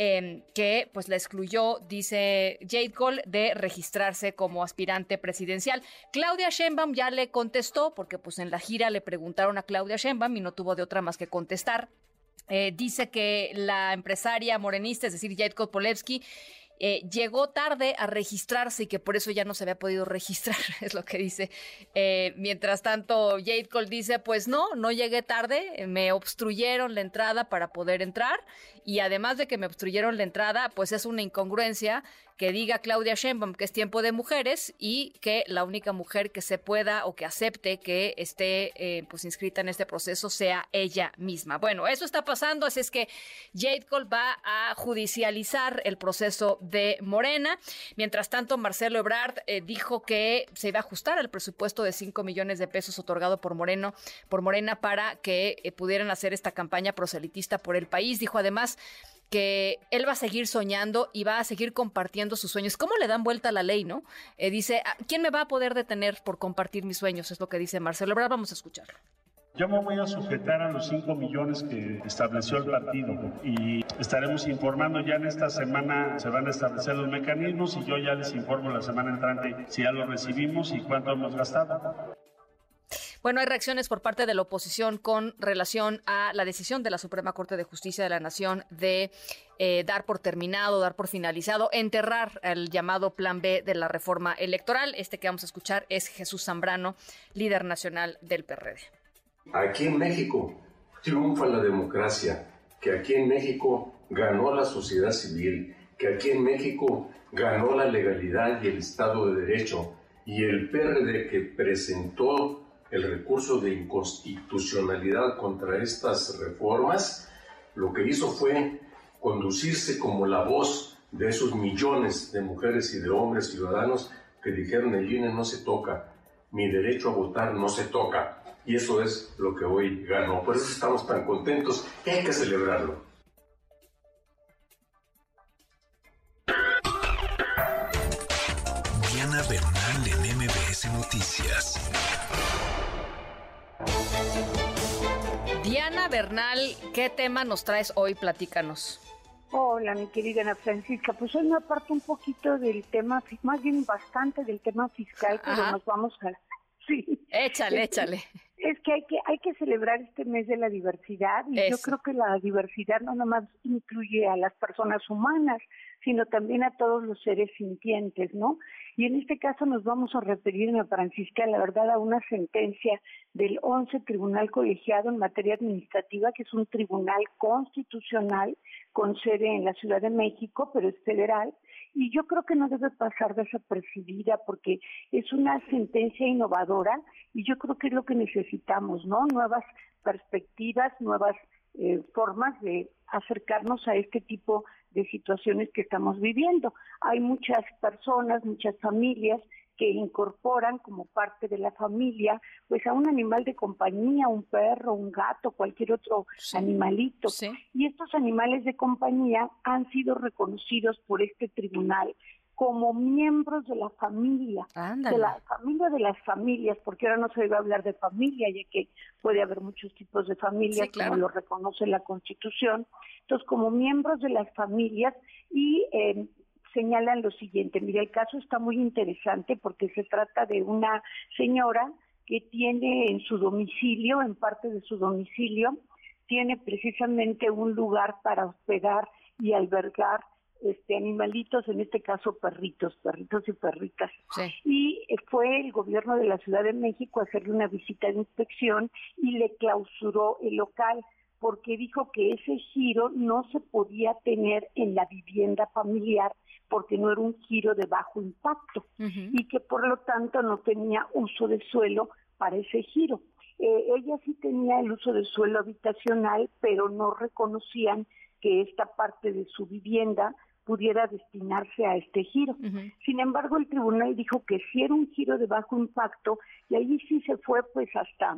Em, que pues la excluyó, dice Jade Cole, de registrarse como aspirante presidencial. Claudia Sheinbaum ya le contestó, porque pues en la gira le preguntaron a Claudia Sheinbaum y no tuvo de otra más que contestar. Eh, dice que la empresaria morenista, es decir, Jade Polewski, eh, llegó tarde a registrarse y que por eso ya no se había podido registrar, es lo que dice. Eh, mientras tanto, Jade Cole dice, pues no, no llegué tarde, me obstruyeron la entrada para poder entrar y además de que me obstruyeron la entrada, pues es una incongruencia que diga Claudia Sheinbaum que es tiempo de mujeres y que la única mujer que se pueda o que acepte que esté eh, pues inscrita en este proceso sea ella misma. Bueno, eso está pasando, así es que Jade Cole va a judicializar el proceso de Morena. Mientras tanto, Marcelo Ebrard eh, dijo que se iba a ajustar el presupuesto de 5 millones de pesos otorgado por Moreno, por Morena para que eh, pudieran hacer esta campaña proselitista por el país. Dijo además que él va a seguir soñando y va a seguir compartiendo sus sueños. ¿Cómo le dan vuelta a la ley, no? Eh, dice, ah, ¿quién me va a poder detener por compartir mis sueños? Es lo que dice Marcelo Ebrard. Vamos a escucharlo. Yo me voy a sujetar a los 5 millones que estableció el partido y estaremos informando ya en esta semana, se van a establecer los mecanismos y yo ya les informo la semana entrante si ya lo recibimos y cuánto hemos gastado. Bueno, hay reacciones por parte de la oposición con relación a la decisión de la Suprema Corte de Justicia de la Nación de eh, dar por terminado, dar por finalizado, enterrar el llamado Plan B de la reforma electoral. Este que vamos a escuchar es Jesús Zambrano, líder nacional del PRD. Aquí en México triunfa la democracia, que aquí en México ganó la sociedad civil, que aquí en México ganó la legalidad y el Estado de Derecho, y el PRD que presentó el recurso de inconstitucionalidad contra estas reformas, lo que hizo fue conducirse como la voz de esos millones de mujeres y de hombres ciudadanos que dijeron el INE no se toca, mi derecho a votar no se toca. Y eso es lo que hoy ganó. Por eso estamos tan contentos hay que celebrarlo. Diana Bernal en MBS Noticias. Bernal, ¿qué tema nos traes hoy? Platícanos. Hola, mi querida Ana Francisca. Pues hoy me aparto un poquito del tema, más bien bastante del tema fiscal, pero nos vamos a... Sí. Échale, échale. Es que hay que hay que celebrar este mes de la diversidad y yo creo que la diversidad no nomás incluye a las personas humanas, sino también a todos los seres sintientes, ¿no? Y en este caso nos vamos a referir, Ana Francisca, la verdad, a una sentencia del 11 Tribunal Colegiado en materia administrativa, que es un tribunal constitucional con sede en la Ciudad de México, pero es federal, y yo creo que no debe pasar desapercibida porque es una sentencia innovadora y yo creo que es lo que necesitamos, ¿no? Nuevas perspectivas, nuevas eh, formas de acercarnos a este tipo de situaciones que estamos viviendo. Hay muchas personas, muchas familias que incorporan como parte de la familia, pues a un animal de compañía, un perro, un gato, cualquier otro animalito. Y estos animales de compañía han sido reconocidos por este tribunal como miembros de la familia, de la familia de las familias, porque ahora no se debe hablar de familia, ya que puede haber muchos tipos de familias, como lo reconoce la Constitución. Entonces, como miembros de las familias y eh, señalan lo siguiente, mira, el caso está muy interesante porque se trata de una señora que tiene en su domicilio, en parte de su domicilio, tiene precisamente un lugar para hospedar y albergar este animalitos, en este caso perritos, perritos y perritas. Y fue el gobierno de la Ciudad de México a hacerle una visita de inspección y le clausuró el local porque dijo que ese giro no se podía tener en la vivienda familiar porque no era un giro de bajo impacto y que por lo tanto no tenía uso de suelo para ese giro. Eh, ella sí tenía el uso de suelo habitacional, pero no reconocían que esta parte de su vivienda pudiera destinarse a este giro. Sin embargo, el tribunal dijo que si era un giro de bajo impacto y ahí sí se fue pues hasta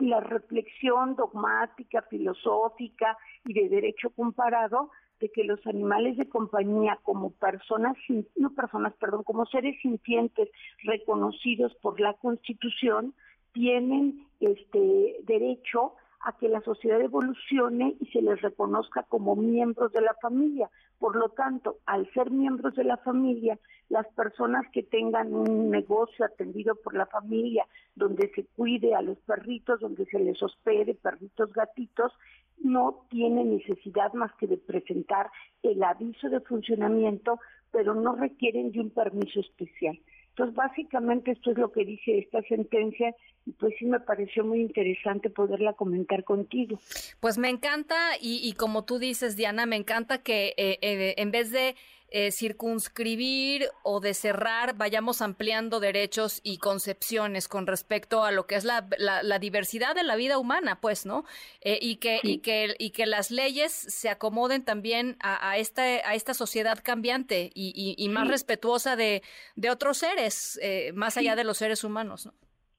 la reflexión dogmática, filosófica y de derecho comparado de que los animales de compañía como personas, no personas, perdón, como seres sintientes reconocidos por la Constitución, tienen este derecho a que la sociedad evolucione y se les reconozca como miembros de la familia. Por lo tanto, al ser miembros de la familia, las personas que tengan un negocio atendido por la familia, donde se cuide a los perritos, donde se les hospede perritos, gatitos, no tienen necesidad más que de presentar el aviso de funcionamiento, pero no requieren de un permiso especial. Entonces, básicamente esto es lo que dice esta sentencia y pues sí me pareció muy interesante poderla comentar contigo. Pues me encanta y, como tú dices, Diana, me encanta que eh, eh, en vez de eh, circunscribir o de cerrar, vayamos ampliando derechos y concepciones con respecto a lo que es la, la, diversidad de la vida humana, pues, ¿no? Eh, y, que, y, que, y que las leyes se acomoden también a, a esta, a esta sociedad cambiante y, y, más respetuosa de, de otros seres, eh, más allá de los seres humanos, ¿no?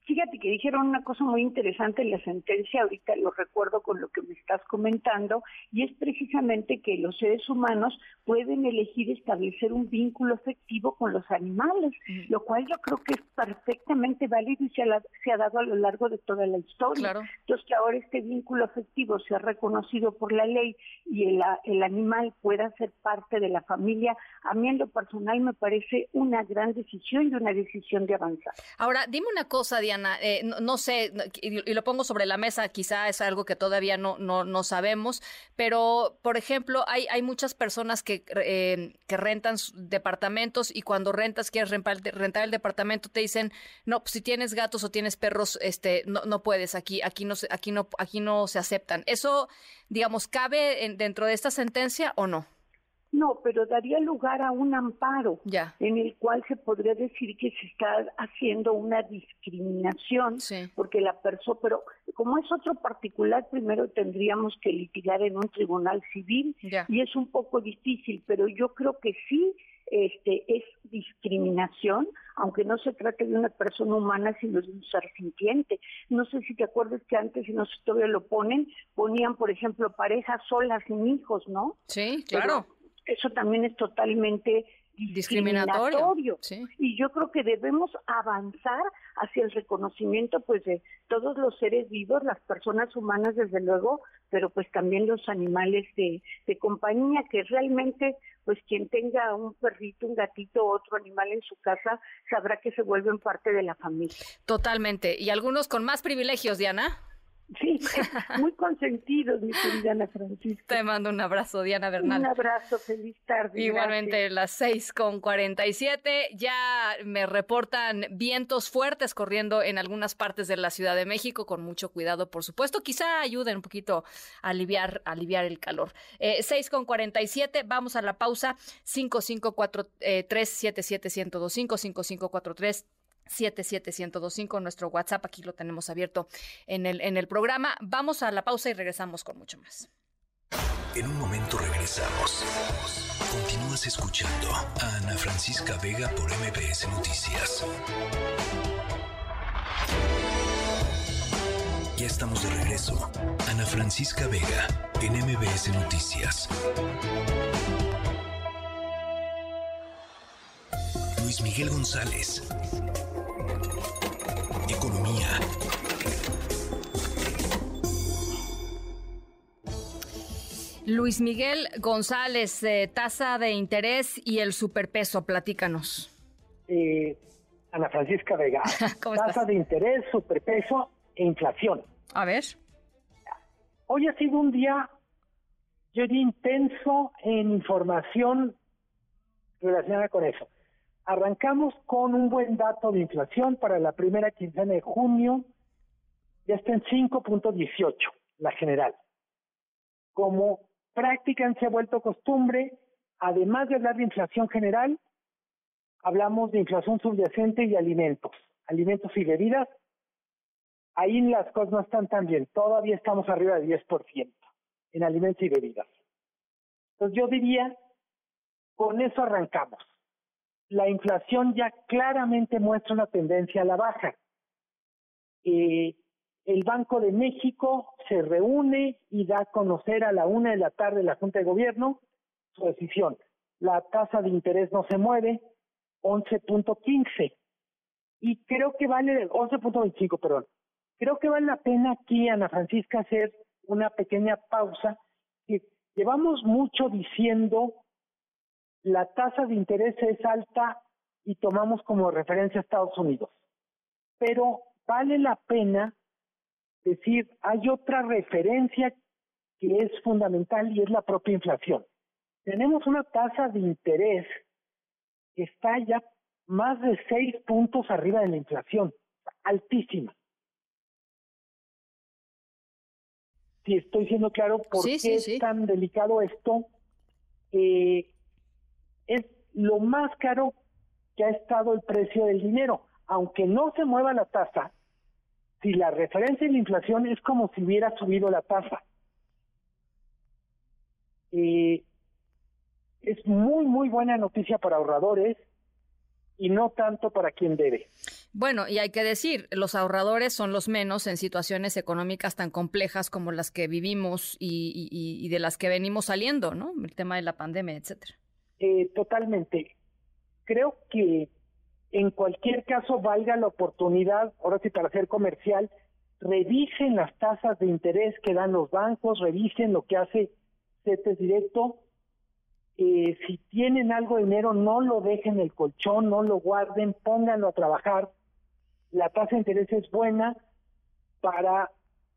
Fíjate que dijeron una cosa muy interesante en la sentencia, ahorita lo recuerdo con lo que me estás comentando, y es precisamente que los seres humanos pueden elegir establecer un vínculo afectivo con los animales, lo cual yo creo que es perfectamente válido y se ha, dado a lo largo de toda la historia. Entonces, que ahora este vínculo afectivo sea reconocido por la ley y el, el animal pueda ser parte de la familia, a mí en lo personal me parece una gran decisión y una decisión de avanzar. Ahora, dime una cosa, Diana eh, no, sé, y, lo pongo sobre la mesa, quizá es algo que todavía no, no, no sabemos, pero, por ejemplo, hay, hay muchas personas que, eh, que rentan departamentos y cuando rentas, quieres rentar, el departamento, te dicen, no, pues, si tienes gatos o tienes perros, este, no, no puedes, aquí, aquí, no, aquí, no, aquí no se aceptan. ¿Eso, digamos, cabe dentro de esta sentencia o no? No, pero daría lugar a un amparo en el cual se podría decir que se está haciendo una discriminación, porque la persona, pero como es otro particular, primero tendríamos que litigar en un tribunal civil y es un poco difícil, pero yo creo que sí este es discriminación, aunque no se trate de una persona humana, sino de un ser sintiente. No sé si te acuerdas que antes, y no sé si todavía lo ponen, ponían, por ejemplo, parejas solas sin hijos, ¿no? Sí, claro eso también es totalmente discriminatorio. Y yo creo que debemos avanzar hacia el reconocimiento pues de todos los seres vivos, las personas humanas desde luego, pero pues también los animales de, de compañía, que realmente pues quien tenga un perrito, un gatito, otro animal en su casa, sabrá que se vuelven parte de la familia. Totalmente. Y algunos con más privilegios, Diana. Sí, muy consentidos, mi querida Ana Francisca. Te mando un abrazo, Diana Bernal. Un abrazo, feliz tarde. Igualmente, las 6 con 47. Ya me reportan vientos fuertes corriendo en algunas partes de la Ciudad de México, con mucho cuidado, por supuesto. Quizá ayuden un poquito a aliviar, a aliviar el calor. Eh, 6 con 47, vamos a la pausa. 5543 eh, 77125 5543 77125, nuestro WhatsApp, aquí lo tenemos abierto en el, en el programa. Vamos a la pausa y regresamos con mucho más. En un momento regresamos. Continúas escuchando a Ana Francisca Vega por MBS Noticias. Ya estamos de regreso. Ana Francisca Vega en MBS Noticias. Luis Miguel González Economía. Luis Miguel González, eh, tasa de interés y el superpeso, platícanos. Eh, Ana Francisca Vega, tasa de interés, superpeso e inflación. A ver. Hoy ha sido un día, yo diría, intenso en información relacionada con eso. Arrancamos con un buen dato de inflación para la primera quincena de junio, ya está en 5.18, la general. Como práctica se ha vuelto costumbre, además de hablar de inflación general, hablamos de inflación subyacente y alimentos, alimentos y bebidas. Ahí las cosas no están tan bien, todavía estamos arriba del 10% en alimentos y bebidas. Entonces yo diría, con eso arrancamos la inflación ya claramente muestra una tendencia a la baja. Eh, el Banco de México se reúne y da a conocer a la una de la tarde la Junta de Gobierno su decisión. La tasa de interés no se mueve, 11.15. Y creo que vale, 11.25, perdón. Creo que vale la pena aquí, Ana Francisca, hacer una pequeña pausa. Llevamos mucho diciendo la tasa de interés es alta y tomamos como referencia a Estados Unidos. Pero vale la pena decir, hay otra referencia que es fundamental y es la propia inflación. Tenemos una tasa de interés que está ya más de seis puntos arriba de la inflación, altísima. Si estoy siendo claro por qué es tan delicado esto, eh, es lo más caro que ha estado el precio del dinero. Aunque no se mueva la tasa, si la referencia de la inflación es como si hubiera subido la tasa. Eh, es muy, muy buena noticia para ahorradores y no tanto para quien debe. Bueno, y hay que decir, los ahorradores son los menos en situaciones económicas tan complejas como las que vivimos y, y de las que venimos saliendo, ¿no? El tema de la pandemia, etcétera. Eh, totalmente. Creo que en cualquier caso valga la oportunidad, ahora sí para hacer comercial, revisen las tasas de interés que dan los bancos, revisen lo que hace CETES Directo. Eh, si tienen algo de dinero, no lo dejen en el colchón, no lo guarden, pónganlo a trabajar. La tasa de interés es buena para,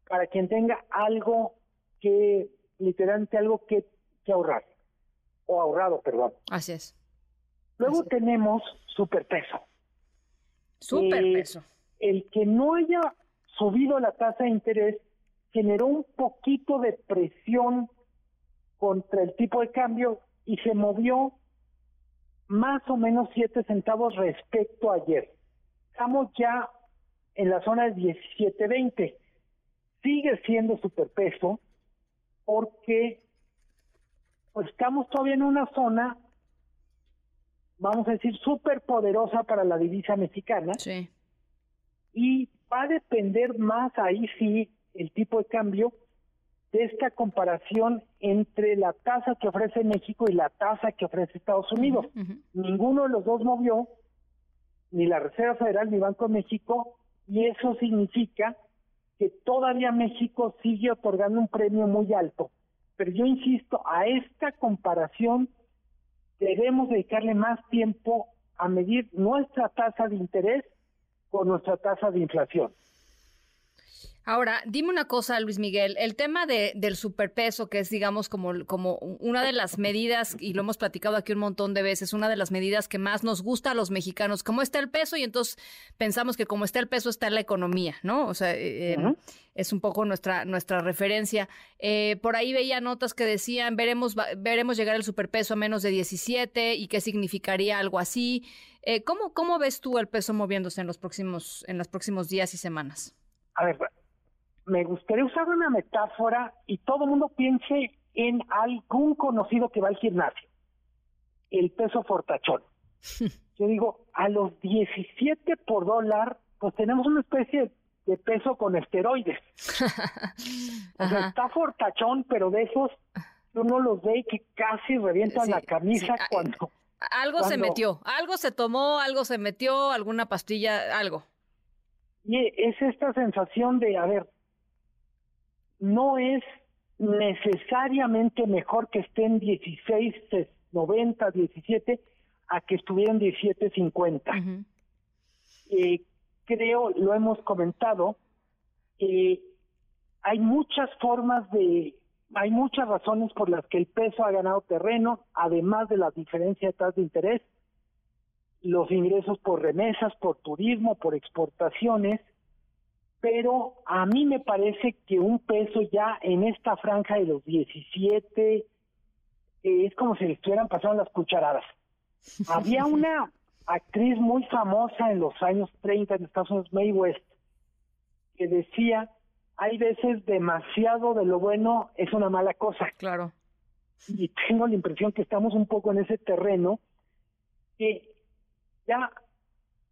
para quien tenga algo que, literalmente algo que, que ahorrar o ahorrado, perdón. Así es. Luego tenemos superpeso. Superpeso. Eh, el que no haya subido la tasa de interés generó un poquito de presión contra el tipo de cambio y se movió más o menos 7 centavos respecto a ayer. Estamos ya en la zona de 17.20. Sigue siendo superpeso porque pues estamos todavía en una zona, vamos a decir, súper poderosa para la divisa mexicana. Sí. Y va a depender más ahí sí el tipo de cambio de esta comparación entre la tasa que ofrece México y la tasa que ofrece Estados Unidos. Ninguno de los dos movió, ni la Reserva Federal ni Banco de México, y eso significa que todavía México sigue otorgando un premio muy alto pero yo insisto, a esta comparación debemos dedicarle más tiempo a medir nuestra tasa de interés con nuestra tasa de inflación. Ahora, dime una cosa, Luis Miguel, el tema de, del superpeso, que es, digamos, como, como una de las medidas, y lo hemos platicado aquí un montón de veces, una de las medidas que más nos gusta a los mexicanos, cómo está el peso, y entonces pensamos que como está el peso está la economía, ¿no? O sea, eh, es un poco nuestra, nuestra referencia. Eh, por ahí veía notas que decían, veremos, veremos llegar el superpeso a menos de 17 y qué significaría algo así. Eh, ¿cómo, ¿Cómo ves tú el peso moviéndose en los próximos, en los próximos días y semanas? A ver, me gustaría usar una metáfora y todo el mundo piense en algún conocido que va al gimnasio. El peso fortachón. Yo digo, a los 17 por dólar, pues tenemos una especie de peso con esteroides. o sea, está fortachón, pero de esos uno los ve que casi revientan la camisa ah, cuando... Algo se metió, algo se tomó, algo se metió, alguna pastilla, algo. Y es esta sensación de, a ver, no es necesariamente mejor que estén 16, 90, 17 a que estuvieran 17, 50. eh, creo, lo hemos comentado, eh, hay muchas formas de, hay muchas razones por las que el peso ha ganado terreno, además de la diferencia de tasas de interés, los ingresos por remesas, por turismo, por exportaciones, pero a mí me parece que un peso ya en esta franja de los 17 eh, es como si le estuvieran pasando las cucharadas. Había una actriz muy famosa en los años 30 en Estados Unidos, May West, que decía, hay veces demasiado de lo bueno es una mala cosa. Claro. Y tengo la impresión que estamos un poco en ese terreno que ya,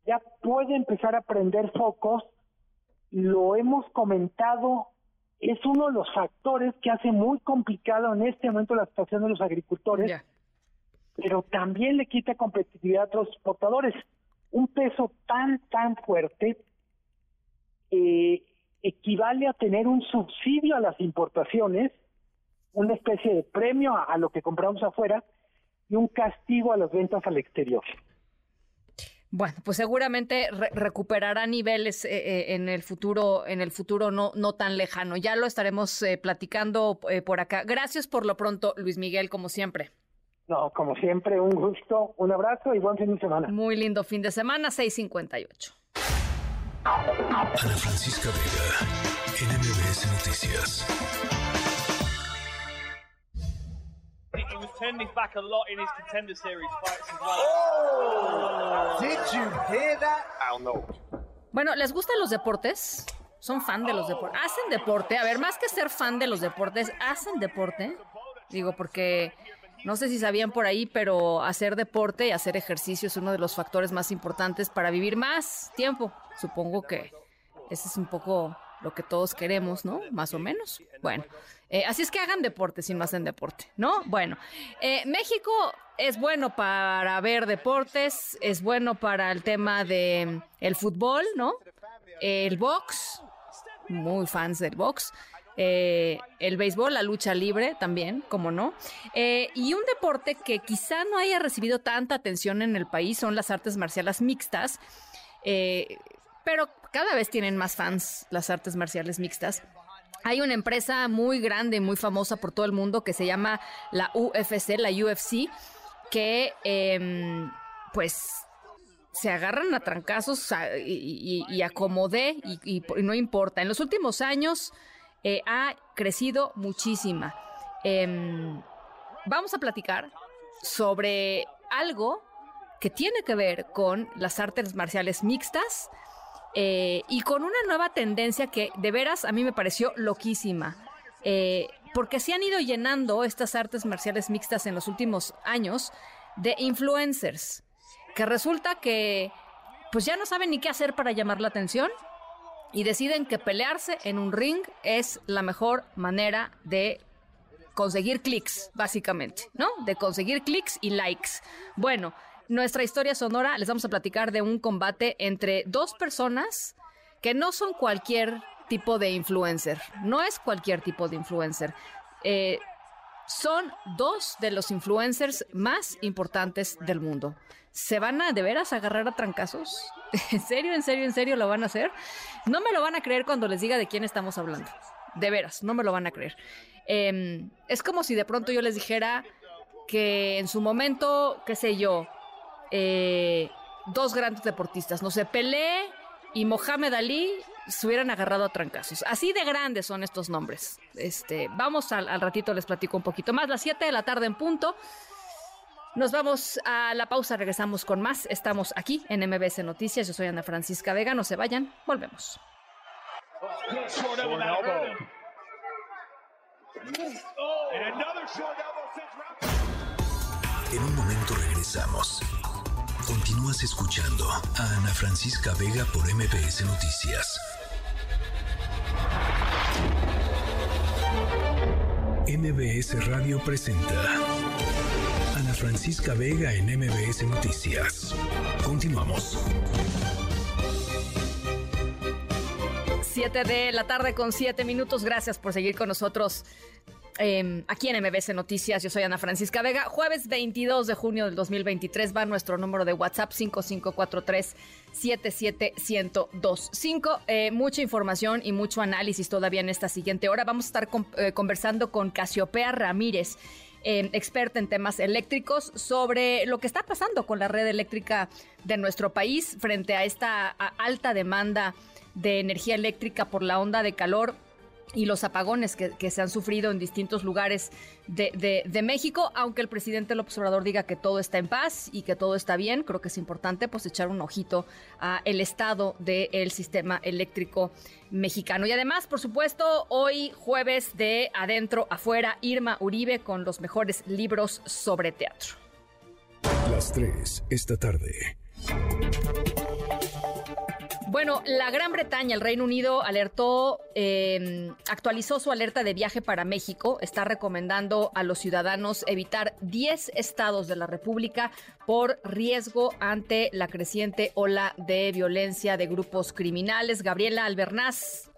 ya puede empezar a prender focos lo hemos comentado, es uno de los factores que hace muy complicado en este momento la situación de los agricultores, pero también le quita competitividad a otros exportadores. Un peso tan, tan fuerte eh, equivale a tener un subsidio a las importaciones, una especie de premio a lo que compramos afuera y un castigo a las ventas al exterior. Bueno, pues seguramente recuperará niveles eh, eh, en el futuro, en el futuro no, no tan lejano. Ya lo estaremos eh, platicando por acá. Gracias por lo pronto, Luis Miguel, como siempre. No, como siempre, un gusto, un abrazo y buen fin de semana. Muy lindo fin de semana, 658. Ana Francisca Vega, NMBS Noticias. Turned his back a lot in his contender series fights as well. Oh, did you hear that? I'll know. Bueno, ¿les gustan los deportes? ¿Son fan de los deportes? ¿Hacen deporte? A ver, más que ser fan de los deportes, ¿hacen deporte? Digo, porque no sé si sabían por ahí, pero hacer deporte y hacer ejercicio es uno de los factores más importantes para vivir más tiempo. Supongo que ese es un poco lo que todos queremos, ¿no? Más o menos. Bueno, eh, así es que hagan deporte si no hacen deporte, ¿no? Bueno, eh, México es bueno para ver deportes, es bueno para el tema de el fútbol, ¿no? El box, muy fans del box. Eh, el béisbol, la lucha libre también, como no. y un deporte que quizá no haya recibido tanta atención en el país son las artes marciales mixtas. pero cada vez tienen más fans las artes marciales mixtas. Hay una empresa muy grande, muy famosa por todo el mundo que se llama la UFC, la UFC, que em, pues se agarran a trancazos y, y, acomodé y, no importa. En los últimos años eh, ha crecido muchísima. Em, vamos a platicar sobre algo que tiene que ver con las artes marciales mixtas eh, y con una nueva tendencia que de veras a mí me pareció loquísima. Eh, porque se han ido llenando estas artes marciales mixtas en los últimos años de influencers, que resulta que pues ya no saben ni qué hacer para llamar la atención y deciden que pelearse en un ring es la mejor manera de conseguir clics, básicamente, ¿no? De conseguir clics y likes. Bueno, nuestra historia sonora les vamos a platicar de un combate entre dos personas que no son cualquier tipo de influencer, no es cualquier tipo de influencer. Eh, son dos de los influencers más importantes del mundo. ¿Se van a de veras agarrar a trancazos? ¿En serio, en serio, en serio lo van a hacer? No me lo van a creer cuando les diga de quién estamos hablando. De veras, no me lo van a creer. Em, es como si de pronto yo les dijera que en su momento, qué sé yo, eh, dos grandes deportistas, no sé, Pelé y Mohamed Ali se hubieran agarrado a trancazos. Así de grandes son estos nombres. Este, vamos al, al ratito, les platico un poquito más. Las 7 de la tarde en punto. Nos vamos a la pausa, regresamos con más. Estamos aquí en MBS Noticias. Yo soy Ana Francisca Vega. No se vayan, volvemos. En un momento regresamos. Continúas escuchando a Ana Francisca Vega por MBS Noticias. MBS Radio presenta Ana Francisca Vega en MBS Noticias. Continuamos. 7 de la tarde con 7 minutos. Gracias por seguir con nosotros eh, aquí en MBC Noticias. Yo soy Ana Francisca Vega. Jueves 22 de junio del 2023 va nuestro número de WhatsApp 5543 77125. Eh, mucha información y mucho análisis todavía en esta siguiente hora. Vamos a estar eh, conversando con Casiopea Ramírez. Eh, experta en temas eléctricos, sobre lo que está pasando con la red eléctrica de nuestro país frente a esta alta demanda de energía eléctrica por la onda de calor y los apagones que, se han sufrido en distintos lugares de, de, México, aunque el presidente López Obrador diga que todo está en paz y que todo está bien, creo que es importante pues echar un ojito a el estado del sistema eléctrico mexicano. Y además, por supuesto, hoy jueves de Adentro Afuera, Irma Uribe con los mejores libros sobre teatro. Las tres esta tarde. Bueno, la Gran Bretaña, el Reino Unido, alertó, eh, actualizó su alerta de viaje para México. Está recomendando a los ciudadanos evitar 10 estados de la República por riesgo ante la creciente ola de violencia de grupos criminales. Gabriela Albernaz,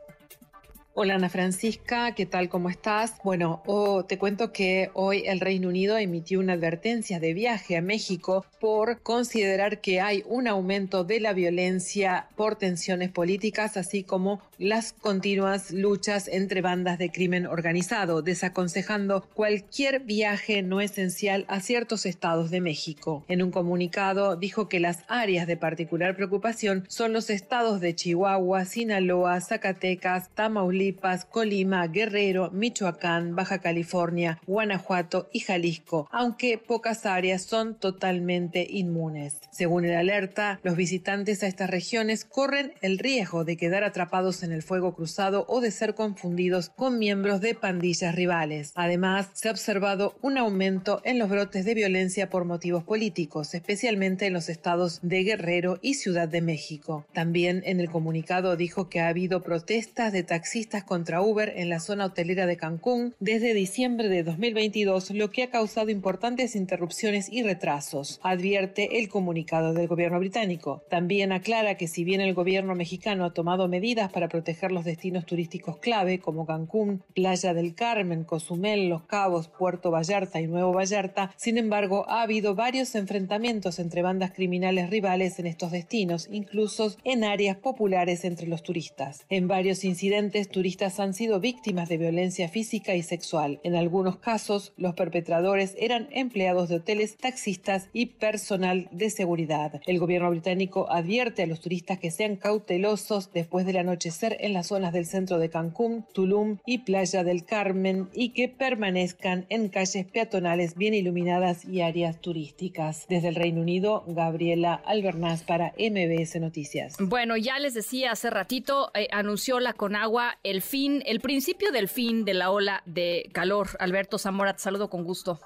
Hola Ana Francisca, ¿qué tal? ¿Cómo estás? Bueno, te cuento que hoy el Reino Unido emitió una advertencia de viaje a México por considerar que hay un aumento de la violencia por tensiones políticas, así como las continuas luchas entre bandas de crimen organizado, desaconsejando cualquier viaje no esencial a ciertos estados de México. En un comunicado dijo que las áreas de particular preocupación son los estados de Chihuahua, Sinaloa, Zacatecas, Tamaulipas, Colima, Guerrero, Michoacán, Baja California, Guanajuato y Jalisco, aunque pocas áreas son totalmente inmunes. Según el alerta, los visitantes a estas regiones corren el riesgo de quedar atrapados en el fuego cruzado o de ser confundidos con miembros de pandillas rivales. Además, se ha observado un aumento en los brotes de violencia por motivos políticos, especialmente en los estados de Guerrero y Ciudad de México. También en el comunicado dijo que ha habido protestas de taxistas contra Uber en la zona hotelera de Cancún desde diciembre de 2022, lo que ha causado importantes interrupciones y retrasos, advierte el comunicado del gobierno británico. También aclara que si bien el gobierno mexicano ha tomado medidas para proteger los destinos turísticos clave como Cancún, Playa del Carmen, Cozumel, Los Cabos, Puerto Vallarta y Nuevo Vallarta, sin embargo ha habido varios enfrentamientos entre bandas criminales rivales en estos destinos, incluso en áreas populares entre los turistas. En varios incidentes, turistas han sido víctimas de violencia física y sexual. En algunos casos, los perpetradores eran empleados de hoteles, taxistas y personal de seguridad. El gobierno británico advierte a los turistas que sean cautelosos después del anochecer en las zonas del centro de Cancún, Tulum y Playa del Carmen y que permanezcan en calles peatonales bien iluminadas y áreas turísticas. Desde el Reino Unido, Gabriela Albernaz para MBS Noticias. Bueno, ya les decía hace ratito, eh, anunció la Conagua el fin, el principio del fin de la ola de calor. Alberto Zamora, saludo con gusto.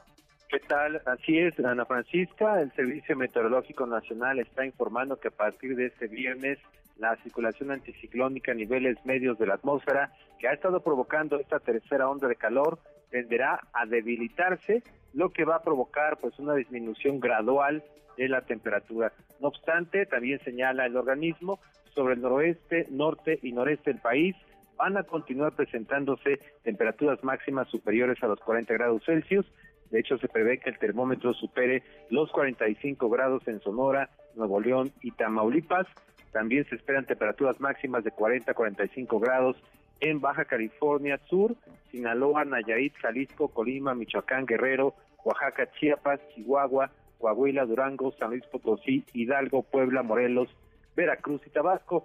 ¿Qué tal? Así es, Ana Francisca. El Servicio Meteorológico Nacional está informando que a partir de este viernes la circulación anticiclónica a niveles medios de la atmósfera, que ha estado provocando esta tercera onda de calor, tenderá a debilitarse, lo que va a provocar pues una disminución gradual de la temperatura. No obstante, también señala el organismo sobre el noroeste, norte y noreste del país van a continuar presentándose temperaturas máximas superiores a los 40 grados Celsius. De hecho, se prevé que el termómetro supere los 45 grados en Sonora, Nuevo León y Tamaulipas. También se esperan temperaturas máximas de 40 a 45 grados en Baja California Sur, Sinaloa, Nayarit, Jalisco, Colima, Michoacán, Guerrero, Oaxaca, Chiapas, Chihuahua, Coahuila, Durango, San Luis Potosí, Hidalgo, Puebla, Morelos, Veracruz y Tabasco.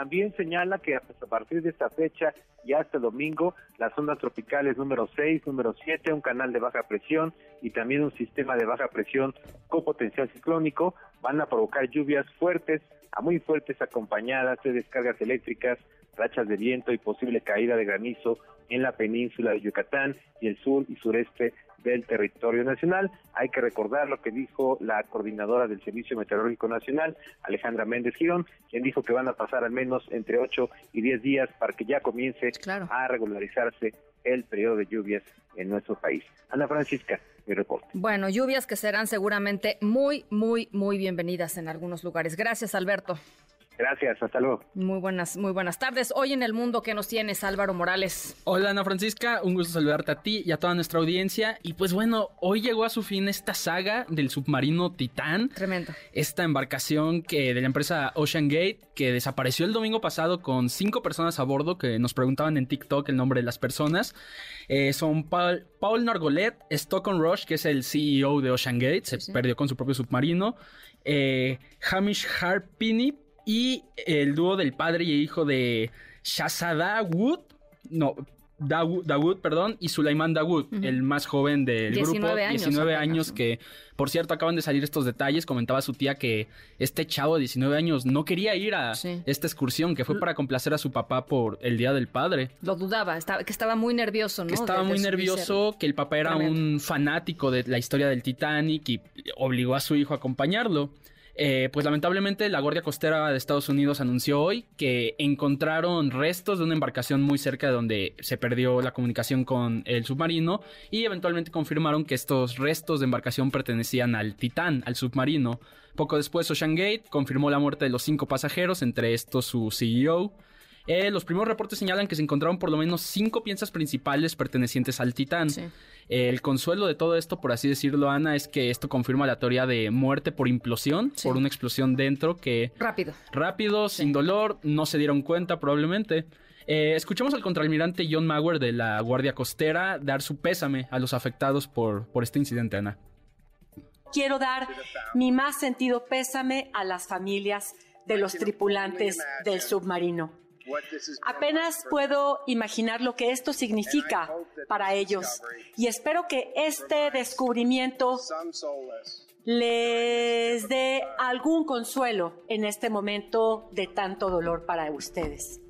También señala que a partir de esta fecha y hasta el domingo, las ondas tropicales número 6, número 7, un canal de baja presión y también un sistema de baja presión con potencial ciclónico van a provocar lluvias fuertes a muy fuertes acompañadas de descargas eléctricas, rachas de viento y posible caída de granizo en la península de Yucatán y el sur y sureste del territorio nacional. Hay que recordar lo que dijo la coordinadora del Servicio Meteorológico Nacional, Alejandra Méndez Girón, quien dijo que van a pasar al menos entre 8 y 10 días para que ya comience a regularizarse el periodo de lluvias en nuestro país. Ana Francisca, mi reporte. Bueno, lluvias que serán seguramente muy, muy, muy bienvenidas en algunos lugares. Gracias, Alberto. Gracias, hasta luego. Muy buenas, muy buenas tardes. Hoy en el mundo, ¿qué nos tienes, Álvaro Morales? Hola, Ana Francisca, un gusto saludarte a ti y a toda nuestra audiencia. Y pues bueno, hoy llegó a su fin esta saga del submarino Titán. Tremendo. Esta embarcación que de la empresa Ocean Gate, que desapareció el domingo pasado con cinco personas a bordo, que nos preguntaban en TikTok el nombre de las personas. Eh, son Paul, Paul Nargolet, Stockton Rush, que es el CEO de Ocean Gate, se perdió con su propio submarino. Eh, Hamish Harpini, y el dúo del padre y hijo de Shazada Wood, no, Dawood, perdón, y Sulaiman Dawood, el más joven del grupo, años, 19 años, que por cierto acaban de salir estos detalles, comentaba su tía que este chavo de 19 años no quería ir a esta excursión, que fue para complacer a su papá por el Día del Padre. Lo dudaba, estaba, que estaba muy nervioso, ¿no? Que estaba muy nervioso, que el papá era un fanático de la historia del Titanic y obligó a su hijo a acompañarlo. Eh, pues lamentablemente la Guardia Costera de Estados Unidos anunció hoy que encontraron restos de una embarcación muy cerca de donde se perdió la comunicación con el submarino y eventualmente confirmaron que estos restos de embarcación pertenecían al Titán, al submarino. Poco después Ocean Gate confirmó la muerte de los cinco pasajeros, entre estos su CEO. Eh, los primeros reportes señalan que se encontraron por lo menos cinco piezas principales pertenecientes al Titán. El consuelo de todo esto, por así decirlo, Ana, es que esto confirma la teoría de muerte por implosión, por una explosión dentro que... Rápido. Rápido, sin dolor, no se dieron cuenta probablemente. Eh, escuchamos al contraalmirante John Mauer de la Guardia Costera dar su pésame a los afectados por, por este incidente, Ana. Quiero dar mi más sentido pésame a las familias de los tripulantes del submarino. Apenas puedo imaginar lo que esto significa para ellos y espero que este descubrimiento les dé algún consuelo en este momento de tanto dolor para ustedes.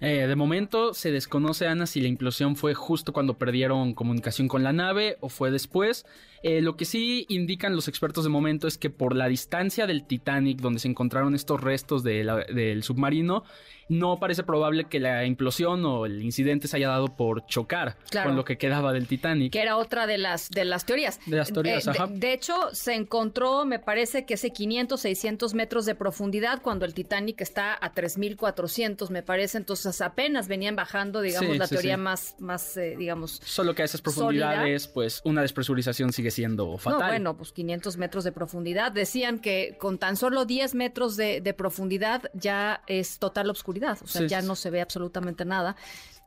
Eh, de momento se desconoce, Ana, si la implosión fue justo cuando perdieron comunicación con la nave o fue después. Eh, lo que sí indican los expertos de momento es que por la distancia del Titanic, donde se encontraron estos restos del submarino, no parece probable que la implosión o el incidente se haya dado por chocar con lo que quedaba del Titanic. Que era otra de las, de las teorías. De las teorías, ajá. De, hecho, se encontró, me parece que hace 500, 600 metros de profundidad cuando el Titanic está a 3.400, me parece. Entonces apenas venían bajando, digamos, la teoría más, más eh, digamos... Solo que a esas profundidades, pues una despresurización sigue siendo fatal. No, bueno, pues 500 metros de profundidad. Decían que con tan solo 10 metros de, de profundidad ya es total obscuridad o sea, ya no se ve absolutamente nada.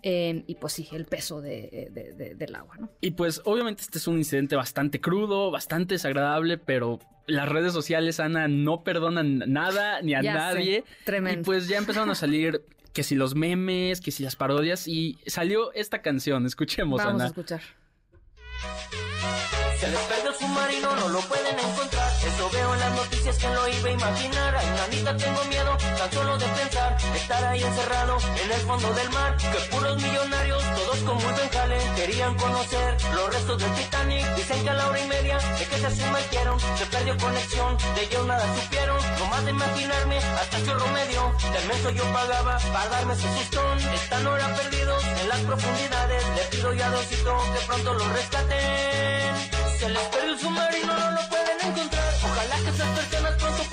Eh, y pues sí, el peso de, del agua, ¿no? Y pues obviamente este es un incidente bastante crudo, bastante desagradable, pero las redes sociales, Ana, no perdonan nada ni a nadie. Tremendo. Y pues ya empezaron a salir que si los memes, que si las parodias, y salió esta canción, escuchemos, Vamos Ana. a escuchar. Se les perdió el submarino, no lo pueden encontrar. Eso veo en las noticias que lo iba a imaginar. Ay, nanita, tengo miedo tan solo de pensar. Estar ahí encerrado en el fondo del mar. Que puros millonarios, todos con muy buen jale, querían conocer los restos del Titanic. Dicen que a la hora y media de que se sumergieron, se perdió conexión. De ellos nada supieron. No más de imaginarme, hasta chorro medio. Del menso yo pagaba para darme ese sustón. Están ahora perdidos en las profundidades. Le pido ya Diosito que pronto los rescaten. Se les perdió el submarino, no lo pueden. Que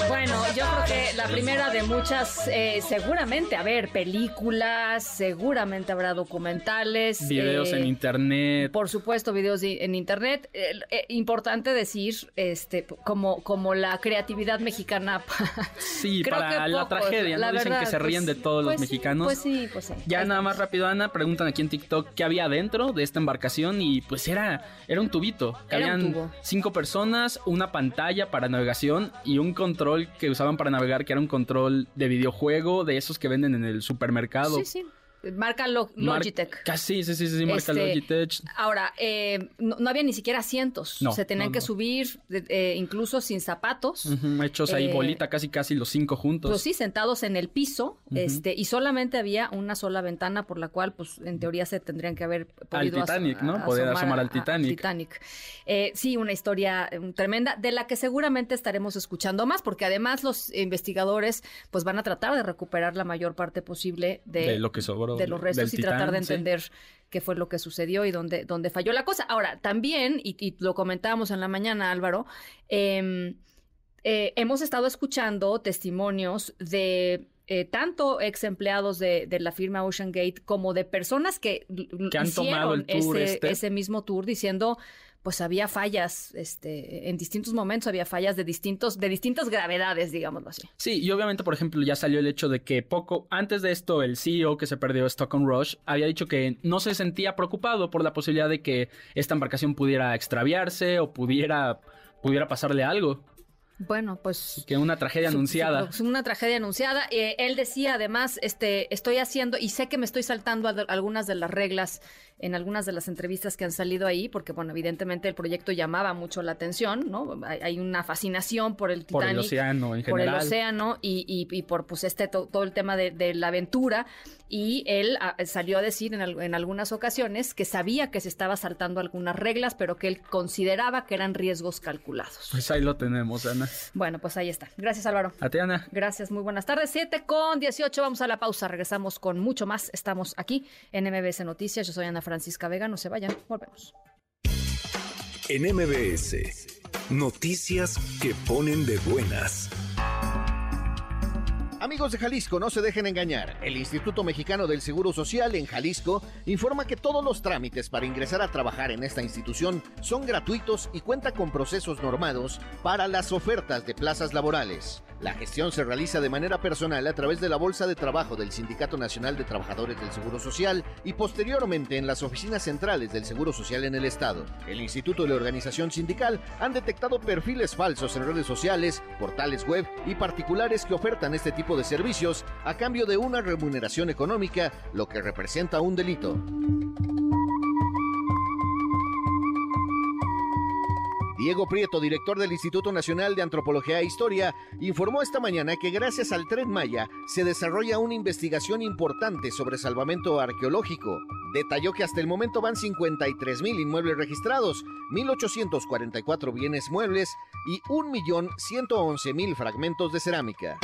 Bueno, yo creo que la primera de muchas, eh, seguramente, a ver, películas, seguramente habrá documentales. Videos en eh, internet. Por supuesto, videos en internet. Eh, importante decir, este, como, como la creatividad mexicana. sí, para la tragedia, ¿no? Dicen que se ríen de todos los pues mexicanos. pues sí, pues sí. Ya nada más rápido, Ana, preguntan aquí en TikTok qué había dentro de esta embarcación y pues era, era un tubito. Habían cinco personas, una pantalla para navegación y un control que usaban para navegar, que era un control de videojuego de esos que venden en el supermercado. Sí, sí. Marca Logitech. Casi, sí, sí, sí, marca este, Logitech. Ahora, eh, no, había ni siquiera asientos. Se tenían que subir eh, incluso sin zapatos. hechos ahí eh, bolita, casi, casi los cinco juntos. Pues sí, sentados en el piso. este Y solamente había una sola ventana por la cual, pues, en teoría se tendrían que haber podido Al Titanic, ¿no? Poder asomar al Titanic. Titanic. sí, una historia tremenda de la que seguramente estaremos escuchando más, porque además los investigadores, pues, van a tratar de recuperar la mayor parte posible de, de lo que sobró de los restos y tratar de entender qué fue lo que sucedió y dónde, dónde falló la cosa. Ahora, también, y, lo comentábamos en la mañana, Álvaro, em, eh, hemos estado escuchando testimonios de eh, tanto ex empleados de, la firma Ocean Gate como de personas que, han tomado el tour ese, este. ese mismo tour diciendo pues había fallas, este, en distintos momentos había fallas de distintos, de distintas gravedades, digámoslo así. Sí, y obviamente, por ejemplo, ya salió el hecho de que poco antes de esto, el CEO que se perdió Stockton Rush había dicho que no se sentía preocupado por la posibilidad de que esta embarcación pudiera extraviarse o pudiera, pudiera pasarle algo. Bueno, pues... Que una tragedia anunciada. una tragedia anunciada. Eh, él decía además, este, estoy haciendo, y sé que me estoy saltando algunas de las reglas en algunas de las entrevistas que han salido ahí, porque, bueno, evidentemente el proyecto llamaba mucho la atención, ¿no? Hay, una fascinación por el Titanic. Por el océano en general. Por el océano y, y, por, pues, este, todo el tema de, la aventura. Y él ah, salió a decir en, en, algunas ocasiones que sabía que se estaba saltando algunas reglas, pero que él consideraba que eran riesgos calculados. Pues ahí lo tenemos, Ana. Bueno, pues ahí está. Gracias, Álvaro. A ti, Ana. Gracias, muy buenas tardes. 7 con 18, vamos a la pausa. Regresamos con mucho más. Estamos aquí en MBS Noticias. Yo soy Ana Francisca Vega. No se vayan, volvemos. En MBS, noticias que ponen de buenas. Amigos de Jalisco, no se dejen engañar. El Instituto Mexicano del Seguro Social en Jalisco informa que todos los trámites para ingresar a trabajar en esta institución son gratuitos y cuenta con procesos normados para las ofertas de plazas laborales. La gestión se realiza de manera personal a través de la Bolsa de Trabajo del Sindicato Nacional de Trabajadores del Seguro Social y posteriormente en las oficinas centrales del Seguro Social en el Estado. El Instituto y la organización sindical han detectado perfiles falsos en redes sociales, portales web y particulares que ofertan este tipo de servicios a cambio de una remuneración económica, lo que representa un delito. Diego Prieto, director del Instituto Nacional de Antropología e Historia, informó esta mañana que gracias al Tren Maya se desarrolla una investigación importante sobre salvamento arqueológico. Detalló que hasta el momento van 53 mil inmuebles registrados, 1.844 bienes muebles y 1.111.000 fragmentos de cerámica.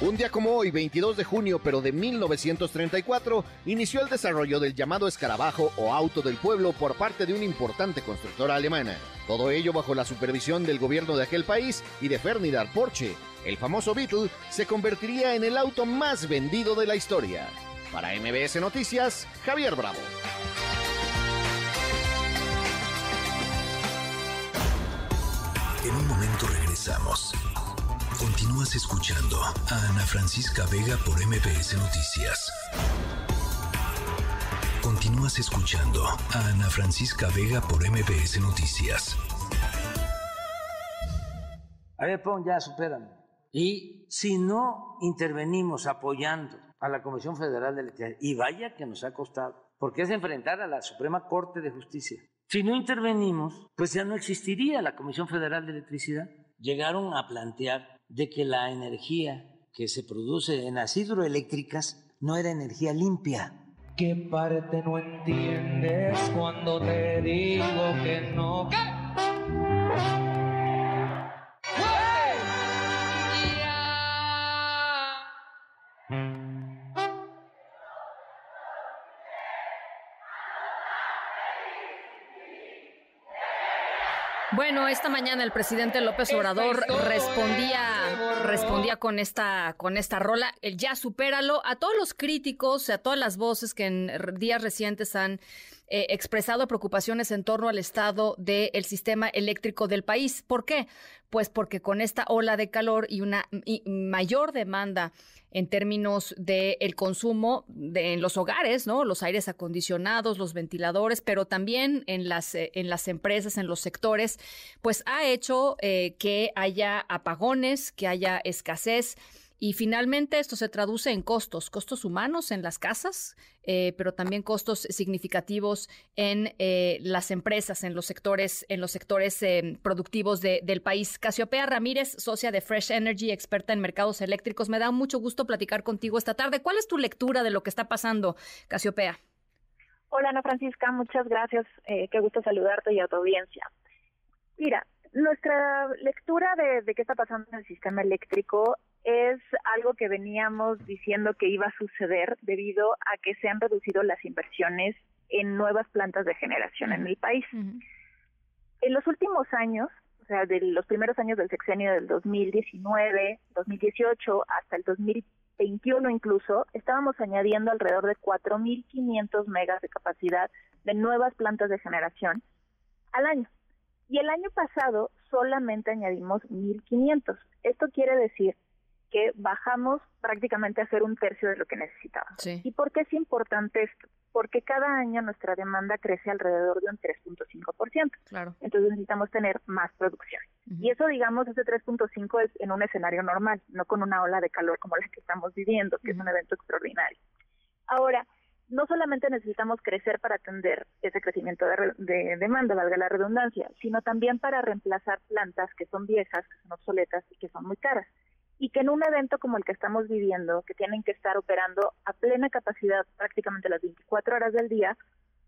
Un día como hoy, 22 de junio, pero de 1934, inició el desarrollo del llamado escarabajo o auto del pueblo por parte de una importante constructora alemana. Todo ello bajo la supervisión del gobierno de aquel país y de Ferdinand Porsche. El famoso Beetle se convertiría en el auto más vendido de la historia. Para MBS Noticias, Javier Bravo. En un momento regresamos. Continúas escuchando a Ana Francisca Vega por MBS Noticias. Continúas escuchando a Ana Francisca Vega por MBS Noticias. A ver, pon, ya superan. Y si no intervenimos apoyando a la Comisión Federal de Electricidad, y vaya que nos ha costado, porque es enfrentar a la Suprema Corte de Justicia. Si no intervenimos, pues ya no existiría la Comisión Federal de Electricidad. Llegaron a plantear de que la energía que se produce en las hidroeléctricas no era energía limpia. ¿Qué parte no entiendes cuando te digo que no? Bueno, esta mañana el presidente López Obrador respondía, respondía con esta, con esta rola, el ya supéralo, a todos los críticos, a todas las voces que en días recientes han eh, expresado preocupaciones en torno al estado del sistema eléctrico del país. ¿Por qué? Pues porque con esta ola de calor y una mayor demanda en términos del el consumo de, en los hogares, ¿no? Los aires acondicionados, los ventiladores, pero también en las, eh, en las empresas, en los sectores, pues ha hecho eh, que haya apagones, que haya escasez y finalmente esto se traduce en costos, costos humanos en las casas, eh, pero también costos significativos en eh, las empresas, en los sectores, en los sectores eh, productivos del país. Casiopea Ramírez, socia de Fresh Energy, experta en mercados eléctricos. Me da mucho gusto platicar contigo esta tarde. ¿Cuál es tu lectura de lo que está pasando, Casiopea? Hola Ana Francisca, muchas gracias. qué gusto saludarte y a tu audiencia. Mira, nuestra lectura de, de, qué está pasando en el sistema eléctrico es algo que veníamos diciendo que iba a suceder debido a que se han reducido las inversiones en nuevas plantas de generación en el país. En los últimos años, o sea, de los primeros años del sexenio del 2019, 2018 hasta el 2021 incluso, estábamos añadiendo alrededor de 4.500 megas de capacidad de nuevas plantas de generación al año. Y el año pasado solamente añadimos 1.500. Esto quiere decir que bajamos prácticamente a hacer un tercio de lo que necesitábamos. ¿Y por qué es importante esto? Porque cada año nuestra demanda crece alrededor de un 3.5%. Claro. Entonces necesitamos tener más producción. Y eso, digamos, ese 3.5 es en un escenario normal, no con una ola de calor como la que estamos viviendo, que es un evento extraordinario. Ahora, no solamente necesitamos crecer para atender ese crecimiento de, de, demanda, valga la redundancia, sino también para reemplazar plantas que son viejas, que son obsoletas y que son muy caras y que en un evento como el que estamos viviendo, que tienen que estar operando a plena capacidad prácticamente las 24 horas del día,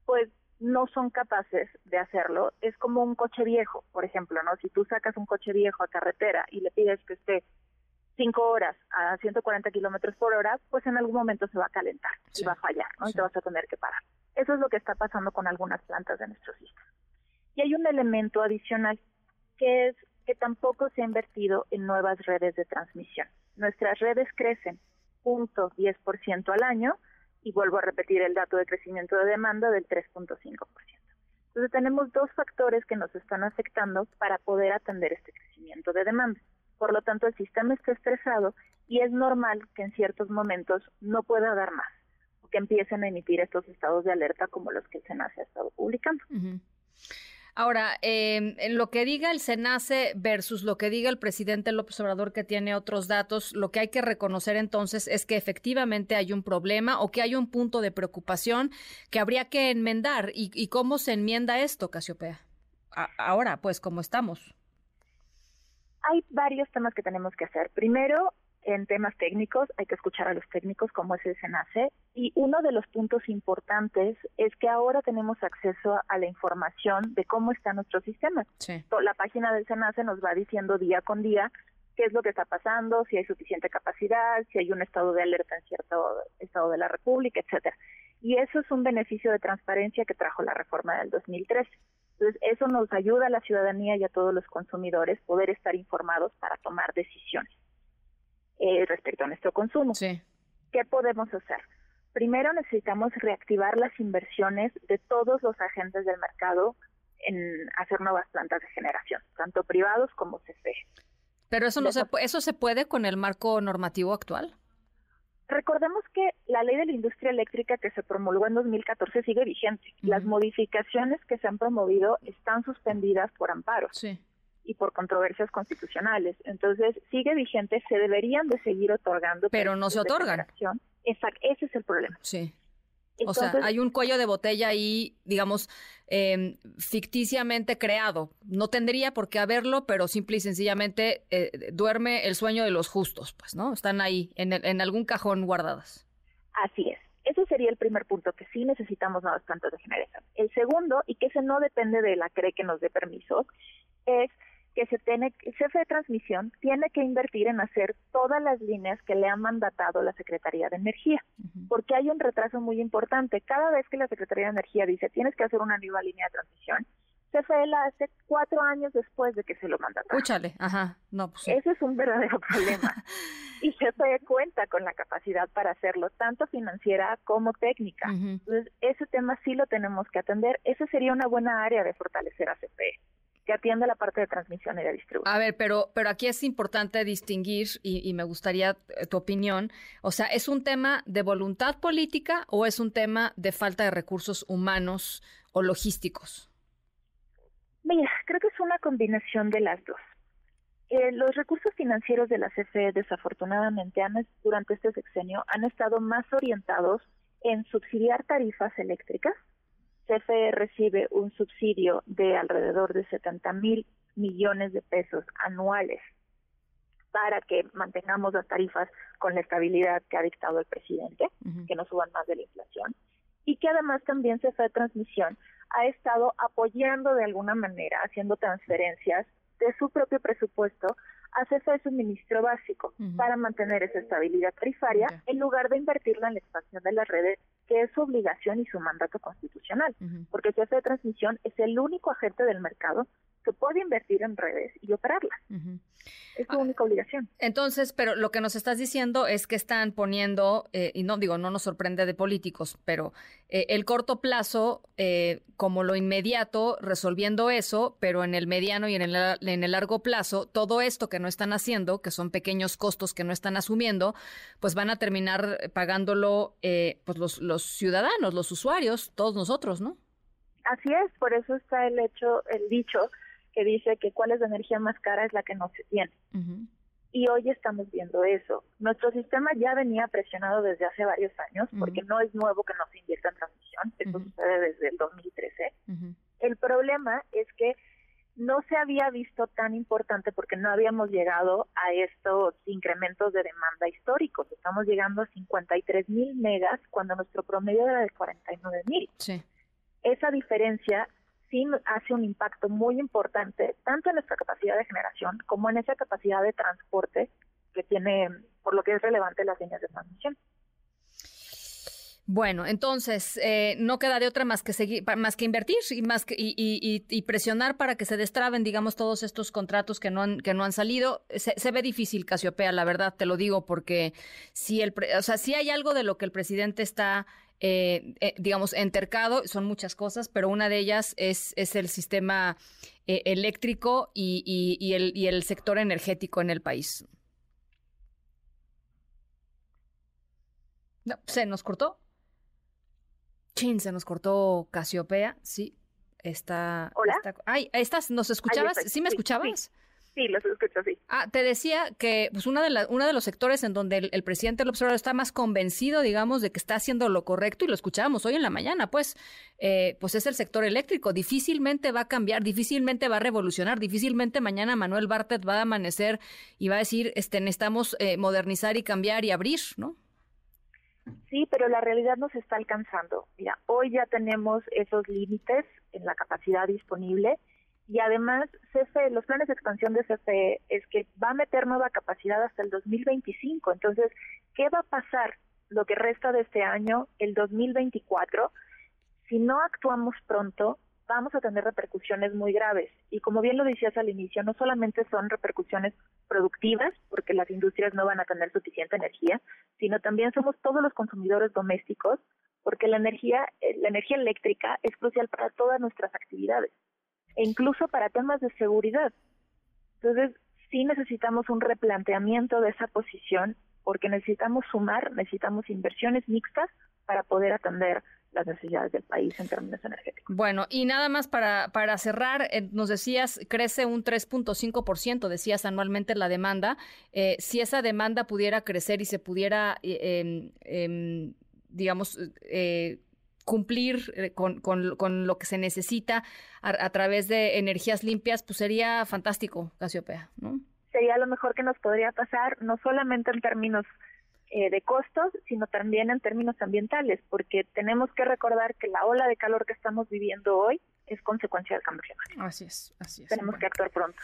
pues no son capaces de hacerlo. Es como un coche viejo, por ejemplo, ¿no? Si tú sacas un coche viejo a carretera y le pides que esté cinco horas a 140 kilómetros por hora, pues en algún momento se va a calentar y va a fallar, ¿no? Y te vas a tener que parar. Eso es lo que está pasando con algunas plantas de nuestro sistema. Y hay un elemento adicional que es que tampoco se ha invertido en nuevas redes de transmisión. Nuestras redes crecen 0.10% al año y vuelvo a repetir el dato de crecimiento de demanda del 3.5%. Entonces tenemos dos factores que nos están afectando para poder atender este crecimiento de demanda. Por lo tanto, el sistema está estresado y es normal que en ciertos momentos no pueda dar más o que empiecen a emitir estos estados de alerta como los que el SENACE ha estado publicando. Ahora, eh, en lo que diga el SENACE versus lo que diga el presidente López Obrador, que tiene otros datos, lo que hay que reconocer entonces es que efectivamente hay un problema o que hay un punto de preocupación que habría que enmendar. ¿Y, cómo se enmienda esto, Casiopea? ahora, pues, ¿cómo estamos? Hay varios temas que tenemos que hacer. Primero, en temas técnicos, hay que escuchar a los técnicos como es el SENACE. Y uno de los puntos importantes es que ahora tenemos acceso a la información de cómo está nuestro sistema. La página del SENACE nos va diciendo día con día qué es lo que está pasando, si hay suficiente capacidad, si hay un estado de alerta en cierto estado de la República, etcétera. Y eso es un beneficio de transparencia que trajo la reforma del 2013. Entonces, eso nos ayuda a la ciudadanía y a todos los consumidores poder estar informados para tomar decisiones. Eh, respecto a nuestro consumo. ¿Qué podemos hacer? Primero necesitamos reactivar las inversiones de todos los agentes del mercado en hacer nuevas plantas de generación, tanto privados como CFE. Pero eso no se eso se puede con el marco normativo actual. Recordemos que la ley de la industria eléctrica que se promulgó en 2014 sigue vigente. Las modificaciones que se han promovido están suspendidas por amparo. Sí y por controversias constitucionales. Entonces, sigue vigente, se deberían de seguir otorgando. Pero no se otorgan. Exacto, ese es el problema. Sí. o sea, hay un cuello de botella ahí, digamos, em, ficticiamente creado. No tendría por qué haberlo, pero simple y sencillamente eh, duerme el sueño de los justos, pues, ¿no? Están ahí, en, en algún cajón guardadas. Así es. Ese sería el primer punto, que sí necesitamos nuevas plantas de generación. El segundo, y que ese no depende de la CRE que nos dé permiso, es que se tiene, el jefe de transmisión tiene que invertir en hacer todas las líneas que le ha mandatado la Secretaría de Energía, porque hay un retraso muy importante. Cada vez que la Secretaría de Energía dice tienes que hacer una nueva línea de transmisión, CFE la hace cuatro años después de que se lo manda. Escúchale, ajá, no, pues Ese es un verdadero problema. y CFE cuenta con la capacidad para hacerlo, tanto financiera como técnica. Entonces, ese tema sí lo tenemos que atender. Esa sería una buena área de fortalecer a CFE que atiende la parte de transmisión y de distribución. A ver, pero, pero aquí es importante distinguir, y, y, me gustaría eh, tu opinión, o sea, ¿es un tema de voluntad política o es un tema de falta de recursos humanos o logísticos? Mira, creo que es una combinación de las dos. Eh, los recursos financieros de la CFE desafortunadamente han, durante este sexenio han estado más orientados en subsidiar tarifas eléctricas. CFE recibe un subsidio de alrededor de 70 mil millones de pesos anuales para que mantengamos las tarifas con la estabilidad que ha dictado el presidente, que no suban más de la inflación, y que además también CFE Transmisión ha estado apoyando de alguna manera, haciendo transferencias de su propio presupuesto a CFE Suministro Básico para mantener esa estabilidad tarifaria en lugar de invertirla en la expansión de las redes, que es su obligación y su mandato constitucional, porque CFE de Transmisión es el único agente del mercado que puede invertir en redes y operarlas. Es su ah, única obligación. Entonces, pero lo que nos estás diciendo es que están poniendo, eh, y no digo, no nos sorprende de políticos, pero eh, el corto plazo eh, como lo inmediato, resolviendo eso, pero en el mediano y en el, en el largo plazo, todo esto que no están haciendo, que son pequeños costos que no están asumiendo, pues van a terminar pagándolo pues los, los ciudadanos, los usuarios, todos nosotros, ¿no? Así es, por eso está el hecho, el dicho que dice que cuál es la energía más cara es la que no se tiene. Y hoy estamos viendo eso. Nuestro sistema ya venía presionado desde hace varios años, porque no es nuevo que no se invierta en transmisión, esto sucede desde el 2013. El problema es que no se había visto tan importante porque no habíamos llegado a estos incrementos de demanda históricos. Estamos llegando a 53 mil megas cuando nuestro promedio era de 49 mil. Sí. Esa diferencia sí hace un impacto muy importante tanto en nuestra capacidad de generación como en esa capacidad de transporte que tiene, por lo que es relevante las líneas de transmisión. Bueno, entonces eh, no queda de otra más que seguir, más que invertir y más que, presionar para que se destraben, digamos, todos estos contratos que no han que no han salido. Se, ve difícil, Casiopea, la verdad, te lo digo, porque si el, o sea, si hay algo de lo que el presidente está eh, eh, digamos, entercado, son muchas cosas, pero una de ellas es, es el sistema eh, eléctrico y, y, el, y el sector energético en el país. No, se nos cortó. Chin, se nos cortó Casiopea, sí. Está. Hola. ay, ¿estás? ¿Nos escuchabas? ¿Sí me escuchabas? Sí, los escucho, sí. Ah, te decía que pues una de la, uno de los sectores en donde el, presidente del observador está más convencido, digamos, de que está haciendo lo correcto, y lo escuchábamos hoy en la mañana, pues, eh, pues es el sector eléctrico. Difícilmente va a cambiar, difícilmente va a revolucionar, difícilmente mañana Manuel Bartet va a amanecer y va a decir, este, necesitamos eh, modernizar y cambiar y abrir, ¿no? Sí, pero la realidad nos está alcanzando. Mira, hoy ya tenemos esos límites en la capacidad disponible y además, CFE, los planes de expansión de CFE es que va a meter nueva capacidad hasta el 2025. Entonces, ¿qué va a pasar lo que resta de este año, el 2024? Si no actuamos pronto, vamos a tener repercusiones muy graves. Y como bien lo decías al inicio, no solamente son repercusiones productivas, porque las industrias no van a tener suficiente energía, sino también somos todos los consumidores domésticos, porque la energía, eh, la energía eléctrica es crucial para todas nuestras actividades e incluso para temas de seguridad. Entonces, sí necesitamos un replanteamiento de esa posición porque necesitamos sumar, necesitamos inversiones mixtas para poder atender las necesidades del país en términos energéticos. Bueno, y nada más para, para cerrar, eh, nos decías, crece un 3.5%, decías anualmente la demanda. Eh, si esa demanda pudiera crecer y se pudiera, eh, em, em, digamos, cumplir eh, con, con, lo que se necesita a, través de energías limpias, pues sería fantástico, Casiopea, ¿no? Sería lo mejor que nos podría pasar, no solamente en términos eh, de costos, sino también en términos ambientales, porque tenemos que recordar que la ola de calor que estamos viviendo hoy es consecuencia del cambio climático. Así es, así es. Tenemos que actuar pronto.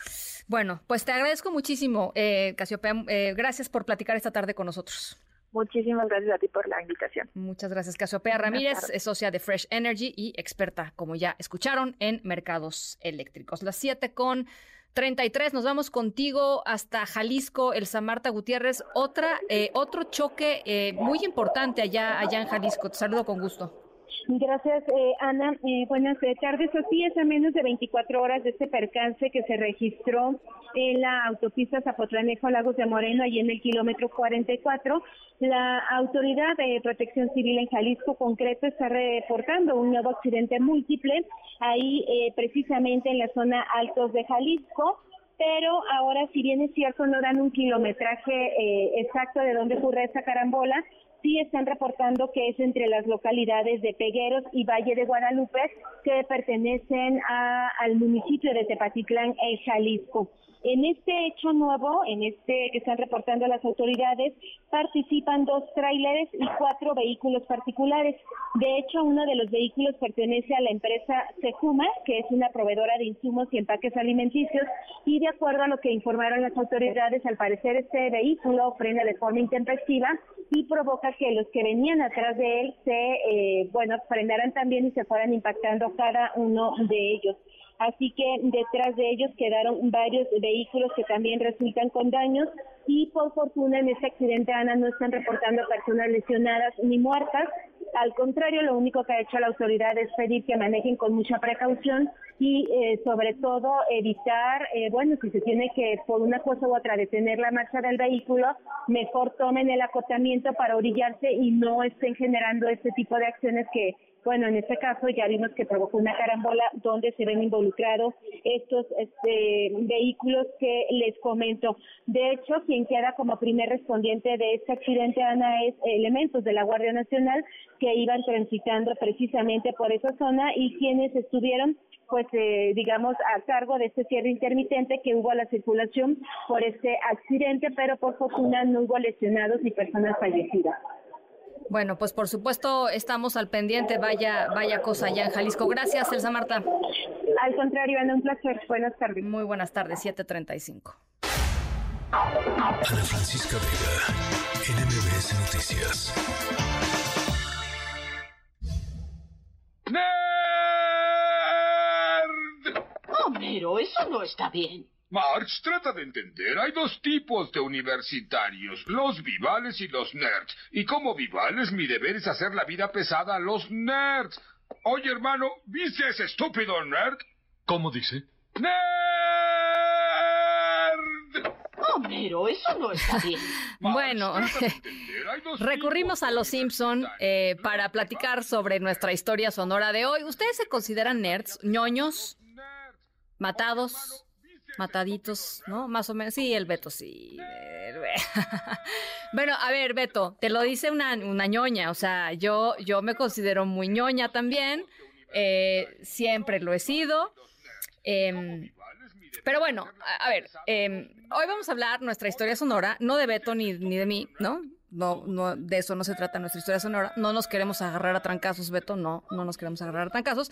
Bueno, pues te agradezco muchísimo, eh, Casiopea. Eh, gracias por platicar esta tarde con nosotros. Muchísimas gracias a ti por la invitación. Muchas gracias, Casiopea Ramírez, es socia de Fresh Energy y experta, como ya escucharon, en mercados eléctricos. Las 7 con 33, nos vamos contigo hasta Jalisco, el San Marta Gutiérrez. Otra, eh, otro choque eh, muy importante allá, allá en Jalisco. Te saludo con gusto. Gracias, eh, Ana. Eh, buenas tardes. Así es, a menos de 24 horas de este percance que se registró en la autopista Zapotlanejo Lagos de Moreno, ahí en el kilómetro 44, la Autoridad de Protección Civil en Jalisco concreto está reportando un nuevo accidente múltiple ahí eh, precisamente en la zona Altos de Jalisco pero ahora si bien es cierto no dan un kilometraje eh, exacto de dónde ocurre esa carambola, sí están reportando que es entre las localidades de Pegueros y Valle de Guadalupe que pertenecen al municipio de Tepatitlán, en Jalisco. En este hecho nuevo, en este que están reportando las autoridades, participan dos tráileres y cuatro vehículos particulares. De hecho, uno de los vehículos pertenece a la empresa Sejuma, que es una proveedora de insumos y empaques alimenticios, y de acuerdo a lo que informaron las autoridades, al parecer este vehículo frena de forma intempestiva y provoca que los que venían atrás de él se, eh, bueno, frenaran también y se fueran impactando cada uno de ellos así que detrás de ellos quedaron varios vehículos que también resultan con daños y por fortuna en este accidente Ana no están reportando personas lesionadas ni muertas. Al contrario, lo único que ha hecho la autoridad es pedir que manejen con mucha precaución y eh, sobre todo evitar, eh, bueno, si se tiene que por una cosa u otra detener la marcha del vehículo, mejor tomen el acotamiento para orillarse y no estén generando este tipo de acciones que bueno, en este caso ya vimos que provocó una carambola donde se ven involucrados estos este, vehículos que les comento. De hecho, quien queda como primer respondiente de este accidente, Ana, es elementos de la Guardia Nacional que iban transitando precisamente por esa zona y quienes estuvieron pues eh, digamos a cargo de este cierre intermitente que hubo a la circulación por este accidente, pero por fortuna no hubo lesionados ni personas fallecidas. Bueno, pues por supuesto estamos al pendiente, vaya, vaya cosa allá en Jalisco. Gracias, Elsa Marta. Al contrario, Ana, un placer. Buenas tardes. Muy buenas tardes, 7.35. Ana Francisca Vega, NMBS Noticias. ¡Nerd! Homero, eso no está bien. March, trata de entender. Hay dos tipos de universitarios, los vivales y los nerds. Y como vivales, mi deber es hacer la vida pesada a los nerds. Oye, hermano, ¿viste ese estúpido nerd? ¿Cómo dice? ¡Nerd! Homero, eso no está bien. bueno, recurrimos a los Simpson eh, para platicar sobre nuestra historia sonora de hoy. ¿Ustedes se consideran nerds, ñoños, matados? Mataditos, ¿no? Más o menos. Sí, el Beto, sí. bueno, a ver, Beto, te lo dice una, una ñoña. O sea, yo, yo me considero muy ñoña también. Eh, siempre lo he sido. Em, pero bueno, a, ver, em, hoy vamos a hablar nuestra historia sonora, no de Beto ni, ni de mí, ¿no? No, no, de eso no se trata nuestra historia sonora. No nos queremos agarrar a trancazos, Beto, no, no nos queremos agarrar a trancazos.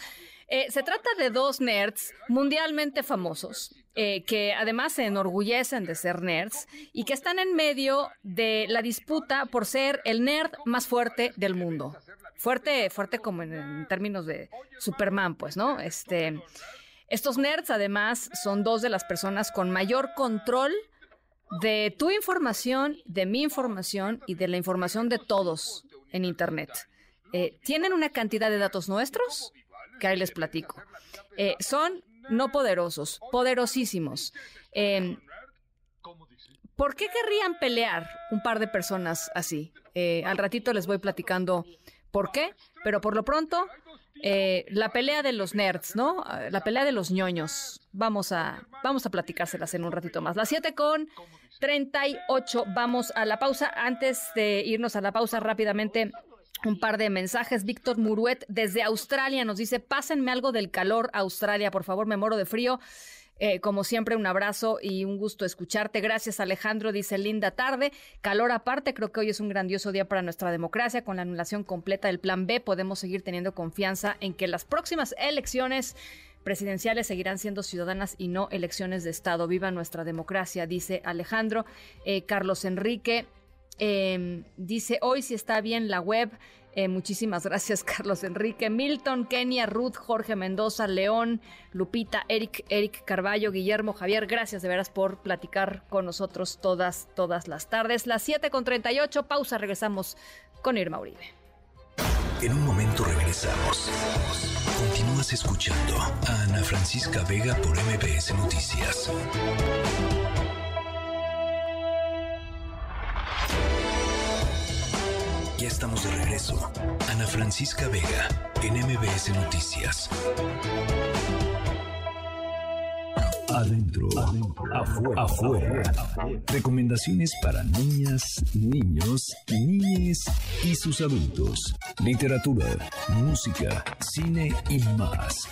Eh, se trata de dos nerds mundialmente famosos, eh, que además se enorgullecen de ser nerds y que están en medio de la disputa por ser el nerd más fuerte del mundo. Fuerte, fuerte como en, términos de Superman, pues, ¿no? Este, estos nerds además son dos de las personas con mayor control de tu información, de mi información y de la información de todos en Internet. Eh, tienen una cantidad de datos nuestros que ahí les platico. Eh, son no poderosos, poderosísimos. Em, ¿Por qué querrían pelear un par de personas así? Eh, al ratito les voy platicando por qué, pero por lo pronto, eh, la pelea de los nerds, ¿no? La pelea de los ñoños. Vamos a, vamos a platicárselas en un ratito más. Las 7 con 38. Vamos a la pausa. Antes de irnos a la pausa rápidamente, un par de mensajes. Víctor Muruet desde Australia nos dice, pásenme algo del calor, Australia, por favor, me moro de frío. Eh, como siempre, un abrazo y un gusto escucharte. Gracias, Alejandro. Dice linda tarde. Calor aparte, creo que hoy es un grandioso día para nuestra democracia. Con la anulación completa del Plan B, podemos seguir teniendo confianza en que las próximas elecciones presidenciales seguirán siendo ciudadanas y no elecciones de Estado. Viva nuestra democracia, dice Alejandro. Eh, Carlos Enrique Em, dice, hoy si está bien la web. Eh, muchísimas gracias, Carlos Enrique, Milton, Kenia, Ruth, Jorge Mendoza, León, Lupita, Eric, Eric Carballo, Guillermo, Javier. Gracias de veras por platicar con nosotros todas, todas las tardes. Las 7 con 38, pausa, regresamos con Irma Uribe. En un momento regresamos. Continúas escuchando a Ana Francisca Vega por MBS Noticias. Ya estamos de regreso. Ana Francisca Vega, en MBS Noticias. Adentro, afuera, afuera. Recomendaciones para niñas, niños, niñes y sus adultos. Literatura, música, cine y más.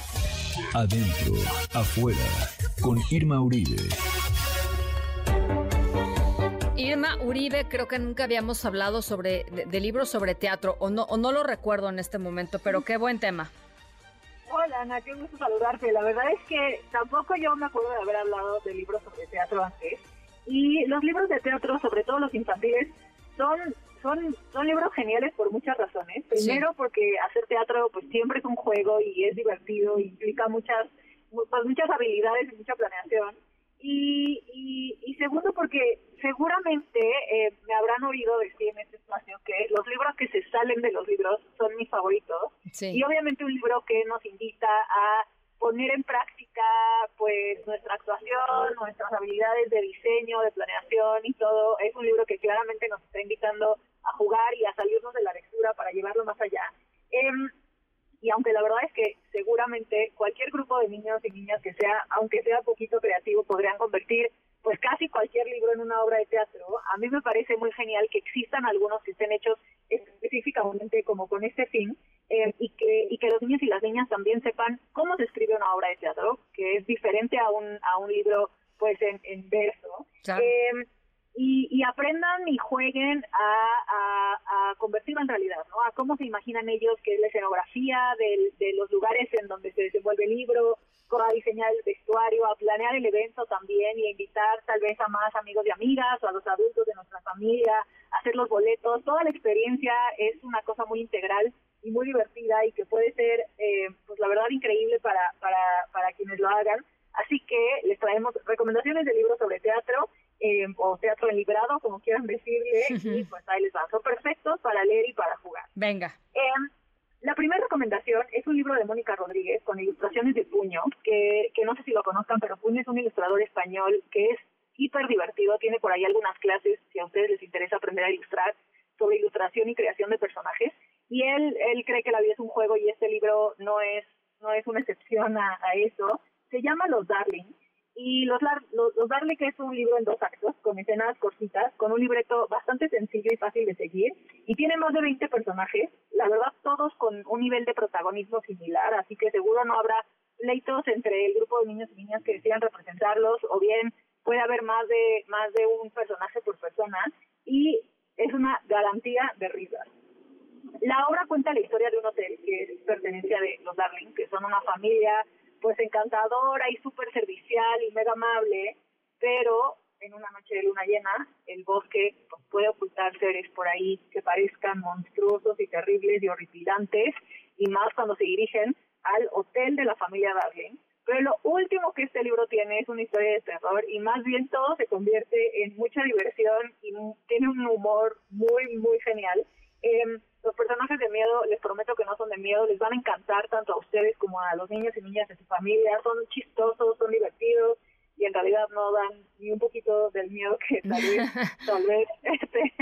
Adentro, afuera. Con Irma Uribe. Irma Uribe, creo que nunca habíamos hablado sobre de, libros sobre teatro, o no, o no lo recuerdo en este momento, pero qué buen tema. Hola Ana, qué gusto saludarte. La verdad es que tampoco yo me acuerdo de haber hablado de libros sobre teatro antes. Y los libros de teatro, sobre todo los infantiles, son son son libros geniales por muchas razones. Primero porque hacer teatro pues siempre es un juego y es divertido, implica muchas pues, muchas habilidades y mucha planeación. Y, y, segundo, porque seguramente eh, me habrán oído decir en este espacio que los libros que se salen de los libros son mis favoritos. Y obviamente un libro que nos invita a poner en práctica pues nuestra actuación, nuestras habilidades de diseño, de planeación y todo. Es un libro que claramente nos está invitando a jugar y a salirnos de la lectura para llevarlo más allá. Eh, y aunque la verdad es que seguramente cualquier grupo de niños y niñas que sea, aunque sea poquito creativo, podrían convertir cualquier libro en una obra de teatro, a mí me parece muy genial que existan algunos que estén hechos específicamente como con este fin eh, y, que, y que los niños y las niñas también sepan cómo se escribe una obra de teatro, que es diferente a un, a un libro pues en, en verso. Eh, y, aprendan y jueguen a, a, convertirlo en realidad, ¿no? A cómo se imaginan ellos que es la escenografía de los lugares en donde se desenvuelve el libro, a diseñar el vestuario, a planear el evento también y a invitar tal vez a más amigos y amigas o a los adultos de nuestra familia, a hacer los boletos. Toda la experiencia es una cosa muy integral y muy divertida y que puede ser, eh, pues la verdad, increíble para, para, para quienes lo hagan. Así que les traemos recomendaciones de libros sobre teatro eh, o teatro en librado, como quieran decirle, y pues ahí les van. Son perfectos para leer y para jugar. Venga. Eh, la primera recomendación es un libro de Mónica Rodríguez con ilustraciones de Puño, que, no sé si lo conozcan, pero Puño es un ilustrador español que es hiper divertido, tiene por ahí algunas clases, si a ustedes les interesa aprender a ilustrar, sobre ilustración y creación de personajes, y él, él cree que la vida es un juego y este libro no es, no es una excepción a, a eso. Se llama Los Darling y los, los, los Darle, que es un libro en dos actos, con escenas cortitas, con un libreto bastante sencillo y fácil de seguir, y tiene más de 20 personajes, la verdad todos con un nivel de protagonismo similar, así que seguro no habrá pleitos entre el grupo de niños y niñas que decidan representarlos, o bien puede haber más de, más de un personaje por persona, y es una garantía de risas. La obra cuenta la historia de un hotel que es pertenencia de los Darling, que son una familia pues encantadora y súper servicial y mega amable, pero en una noche de luna llena el bosque pues, puede ocultar seres por ahí que parezcan monstruosos y terribles y horripilantes, y más cuando se dirigen al hotel de la familia Darling. Pero lo último que este libro tiene es una historia de terror y más bien todo se convierte en mucha diversión y tiene un humor muy, muy genial. Eh, los personajes de miedo, les prometo que no son de miedo, les van a encantar tanto a ustedes como a los niños y niñas de su familia, son chistosos, son divertidos y en realidad no dan ni un poquito del miedo que tal vez, tal vez este,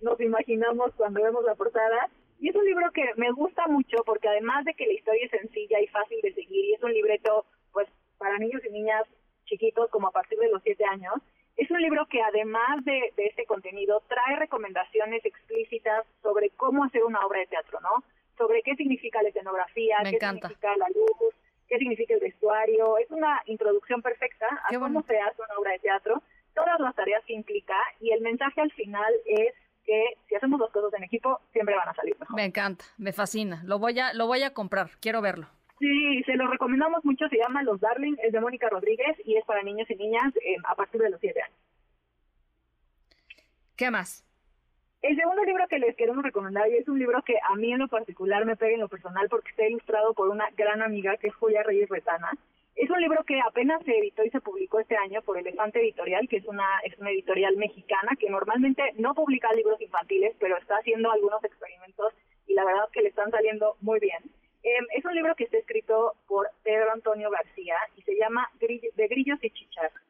nos imaginamos cuando vemos la portada. Y es un libro que me gusta mucho porque además de que la historia es sencilla y fácil de seguir y es un libreto pues para niños y niñas chiquitos como a partir de los siete años, es un libro que además de, este contenido trae recomendaciones explícitas sobre cómo hacer una obra de teatro, ¿no? Sobre qué significa la escenografía, qué significa la luz, qué significa el vestuario. Es una introducción perfecta a cómo se hace una obra de teatro, todas las tareas que implica y el mensaje al final es que si hacemos las cosas en equipo siempre van a salir mejor. Me encanta, me fascina. Lo voy a lo voy a comprar, quiero verlo. Sí, se lo recomendamos mucho, se llama Los Darling, es de Mónica Rodríguez y es para niños y niñas eh, a partir de los 7 años. ¿Qué más? El segundo libro que les queremos recomendar y es un libro que a mí en lo particular me pega en lo personal porque está ilustrado por una gran amiga que es Julia Reyes Retana. Es un libro que apenas se editó y se publicó este año por Elefante Editorial, que es una, es una editorial mexicana que normalmente no publica libros infantiles, pero está haciendo algunos experimentos y la verdad es que le están saliendo muy bien. Em, es un libro que está escrito por Pedro Antonio García y se llama De Grillos y Chicharras.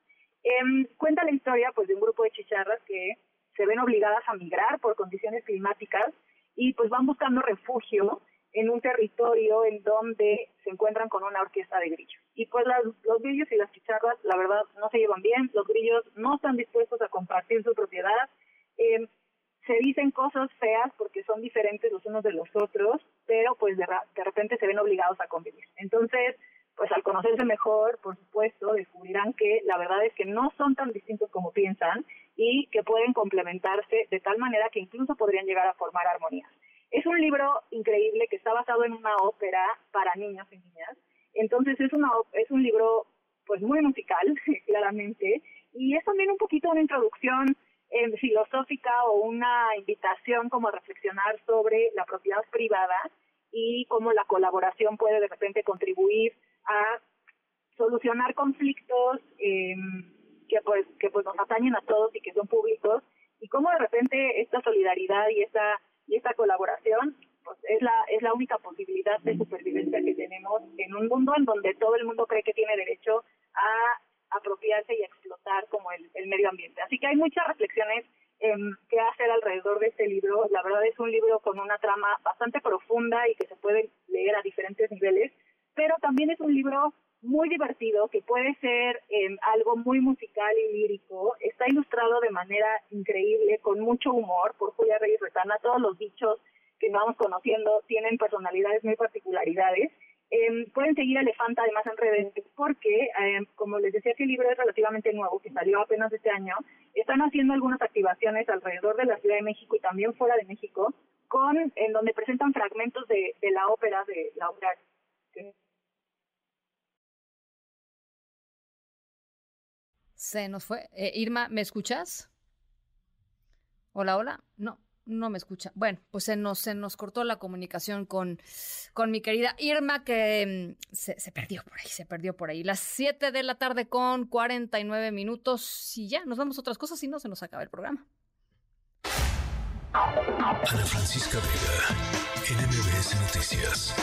Em, cuenta la historia pues de un grupo de chicharras que se ven obligadas a migrar por condiciones climáticas y pues van buscando refugio en un territorio en donde se encuentran con una orquesta de grillos. Y pues los grillos y las chicharras, la verdad, no se llevan bien, los grillos no están dispuestos a compartir su propiedad, em, se dicen cosas feas porque son diferentes los unos de los otros, pero pues de, de repente se ven obligados a convivir. Entonces, pues al conocerse mejor, por supuesto, descubrirán que la verdad es que no son tan distintos como piensan y que pueden complementarse de tal manera que incluso podrían llegar a formar armonías. Es un libro increíble que está basado en una ópera para niños y niñas. Entonces es una es un libro pues muy musical, claramente, y es también un poquito una introducción eh, filosófica o una invitación como a reflexionar sobre la propiedad privada y cómo la colaboración puede de repente contribuir a solucionar conflictos eh, que pues que pues nos atañen a todos y que son públicos y cómo de repente esta solidaridad y esta y esta colaboración pues es la es la única posibilidad de supervivencia que tenemos en un mundo en donde todo el mundo cree que tiene derecho a apropiarse y explotar como el, medio ambiente así que hay muchas reflexiones eh, que hacer alrededor de este libro la verdad es un libro con una trama bastante profunda y que se puede leer a diferentes niveles pero también es un libro muy divertido, que puede ser em, algo muy musical y lírico. Está ilustrado de manera increíble, con mucho humor, por Julia Reyes Retana. Todos los dichos que vamos conociendo tienen personalidades muy particularidades. Eh, pueden seguir a Elefanta además en redes porque, em, como les decía que el libro es relativamente nuevo, que salió apenas este año, están haciendo algunas activaciones alrededor de la Ciudad de México y también fuera de México, con en donde presentan fragmentos de, la ópera, de la ópera Se nos fue. Eh, Irma, ¿me escuchas? Hola, hola. No, no me escucha. Bueno, pues se nos, cortó la comunicación con, con mi querida Irma, que mm, se, se, perdió por ahí, se perdió por ahí. Las 7 de la tarde con 49 minutos y ya, nos vamos a otras cosas y no se nos acaba el programa. Ana Francisca Vega, NMBS Noticias.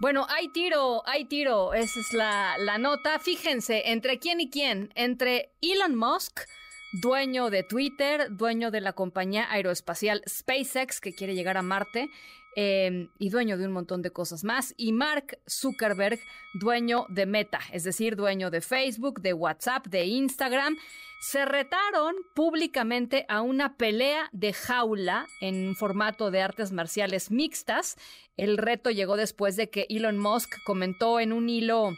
Bueno, hay tiro, hay tiro, esa es la, la, nota. Fíjense, ¿entre quién y quién? Entre Elon Musk, dueño de Twitter, dueño de la compañía aeroespacial SpaceX, que quiere llegar a Marte, eh, y dueño de un montón de cosas más, y Mark Zuckerberg, dueño de Meta, es decir, dueño de Facebook, de WhatsApp, de Instagram se retaron públicamente a una pelea de jaula en formato de artes marciales mixtas. El reto llegó después de que Elon Musk comentó en un hilo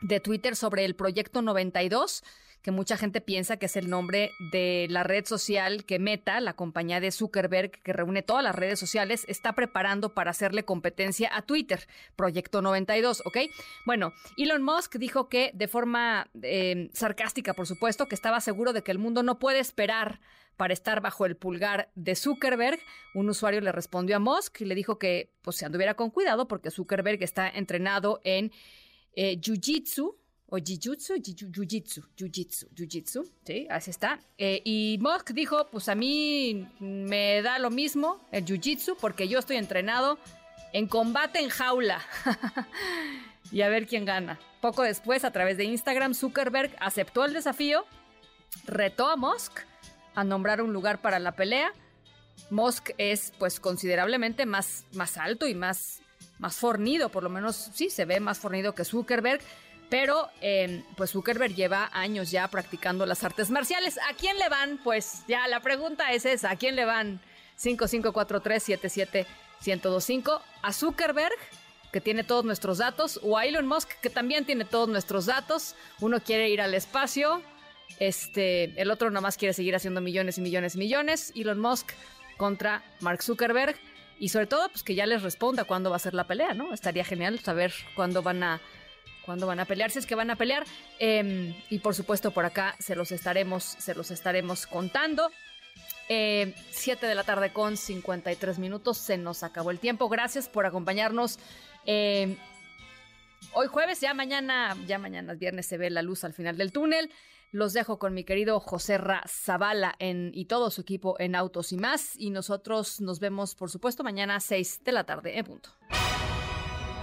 de Twitter sobre el proyecto 92 que mucha gente piensa que es el nombre de la red social que Meta, la compañía de Zuckerberg que reúne todas las redes sociales, está preparando para hacerle competencia a Twitter, Proyecto 92, ¿ok? Bueno, Elon Musk dijo que de forma eh, sarcástica, por supuesto, que estaba seguro de que el mundo no puede esperar para estar bajo el pulgar de Zuckerberg. Un usuario le respondió a Musk y le dijo que pues se anduviera con cuidado porque Zuckerberg está entrenado en eh, Jiu-Jitsu, o Jijutsu, Jujitsu, Jujitsu, Jujitsu, ¿sí? Así está. Eh, y Musk dijo, pues a mí me da lo mismo el Jujitsu porque yo estoy entrenado en combate en jaula. y a ver quién gana. Poco después, a través de Instagram, Zuckerberg aceptó el desafío, retó a Musk a nombrar un lugar para la pelea. Musk es pues considerablemente más, más alto y más, más fornido, por lo menos sí, se ve más fornido que Zuckerberg. Pero em, pues Zuckerberg lleva años ya practicando las artes marciales. ¿A quién le van? Pues ya la pregunta es esa. ¿A quién le van? 5543-77-1025. ¿A Zuckerberg? que tiene todos nuestros datos, o a Elon Musk, que también tiene todos nuestros datos. Uno quiere ir al espacio, este, el otro nada más quiere seguir haciendo millones y millones y millones. Elon Musk contra Mark Zuckerberg. y sobre todo pues que ya les responda cuándo va a ser la pelea, ¿no? Estaría genial saber cuándo van a cuándo van a pelear, si es que van a pelear. Em, y por supuesto por acá se los estaremos, se los estaremos contando. 7 eh, de la tarde con 53 minutos, se nos acabó el tiempo. Gracias por acompañarnos. Em, hoy jueves, ya mañana, ya mañana viernes se ve la luz al final del túnel. Los dejo con mi querido José Ra Zavala en, y todo su equipo en Autos y más. Y nosotros nos vemos, por supuesto, mañana a 6 de la tarde en punto.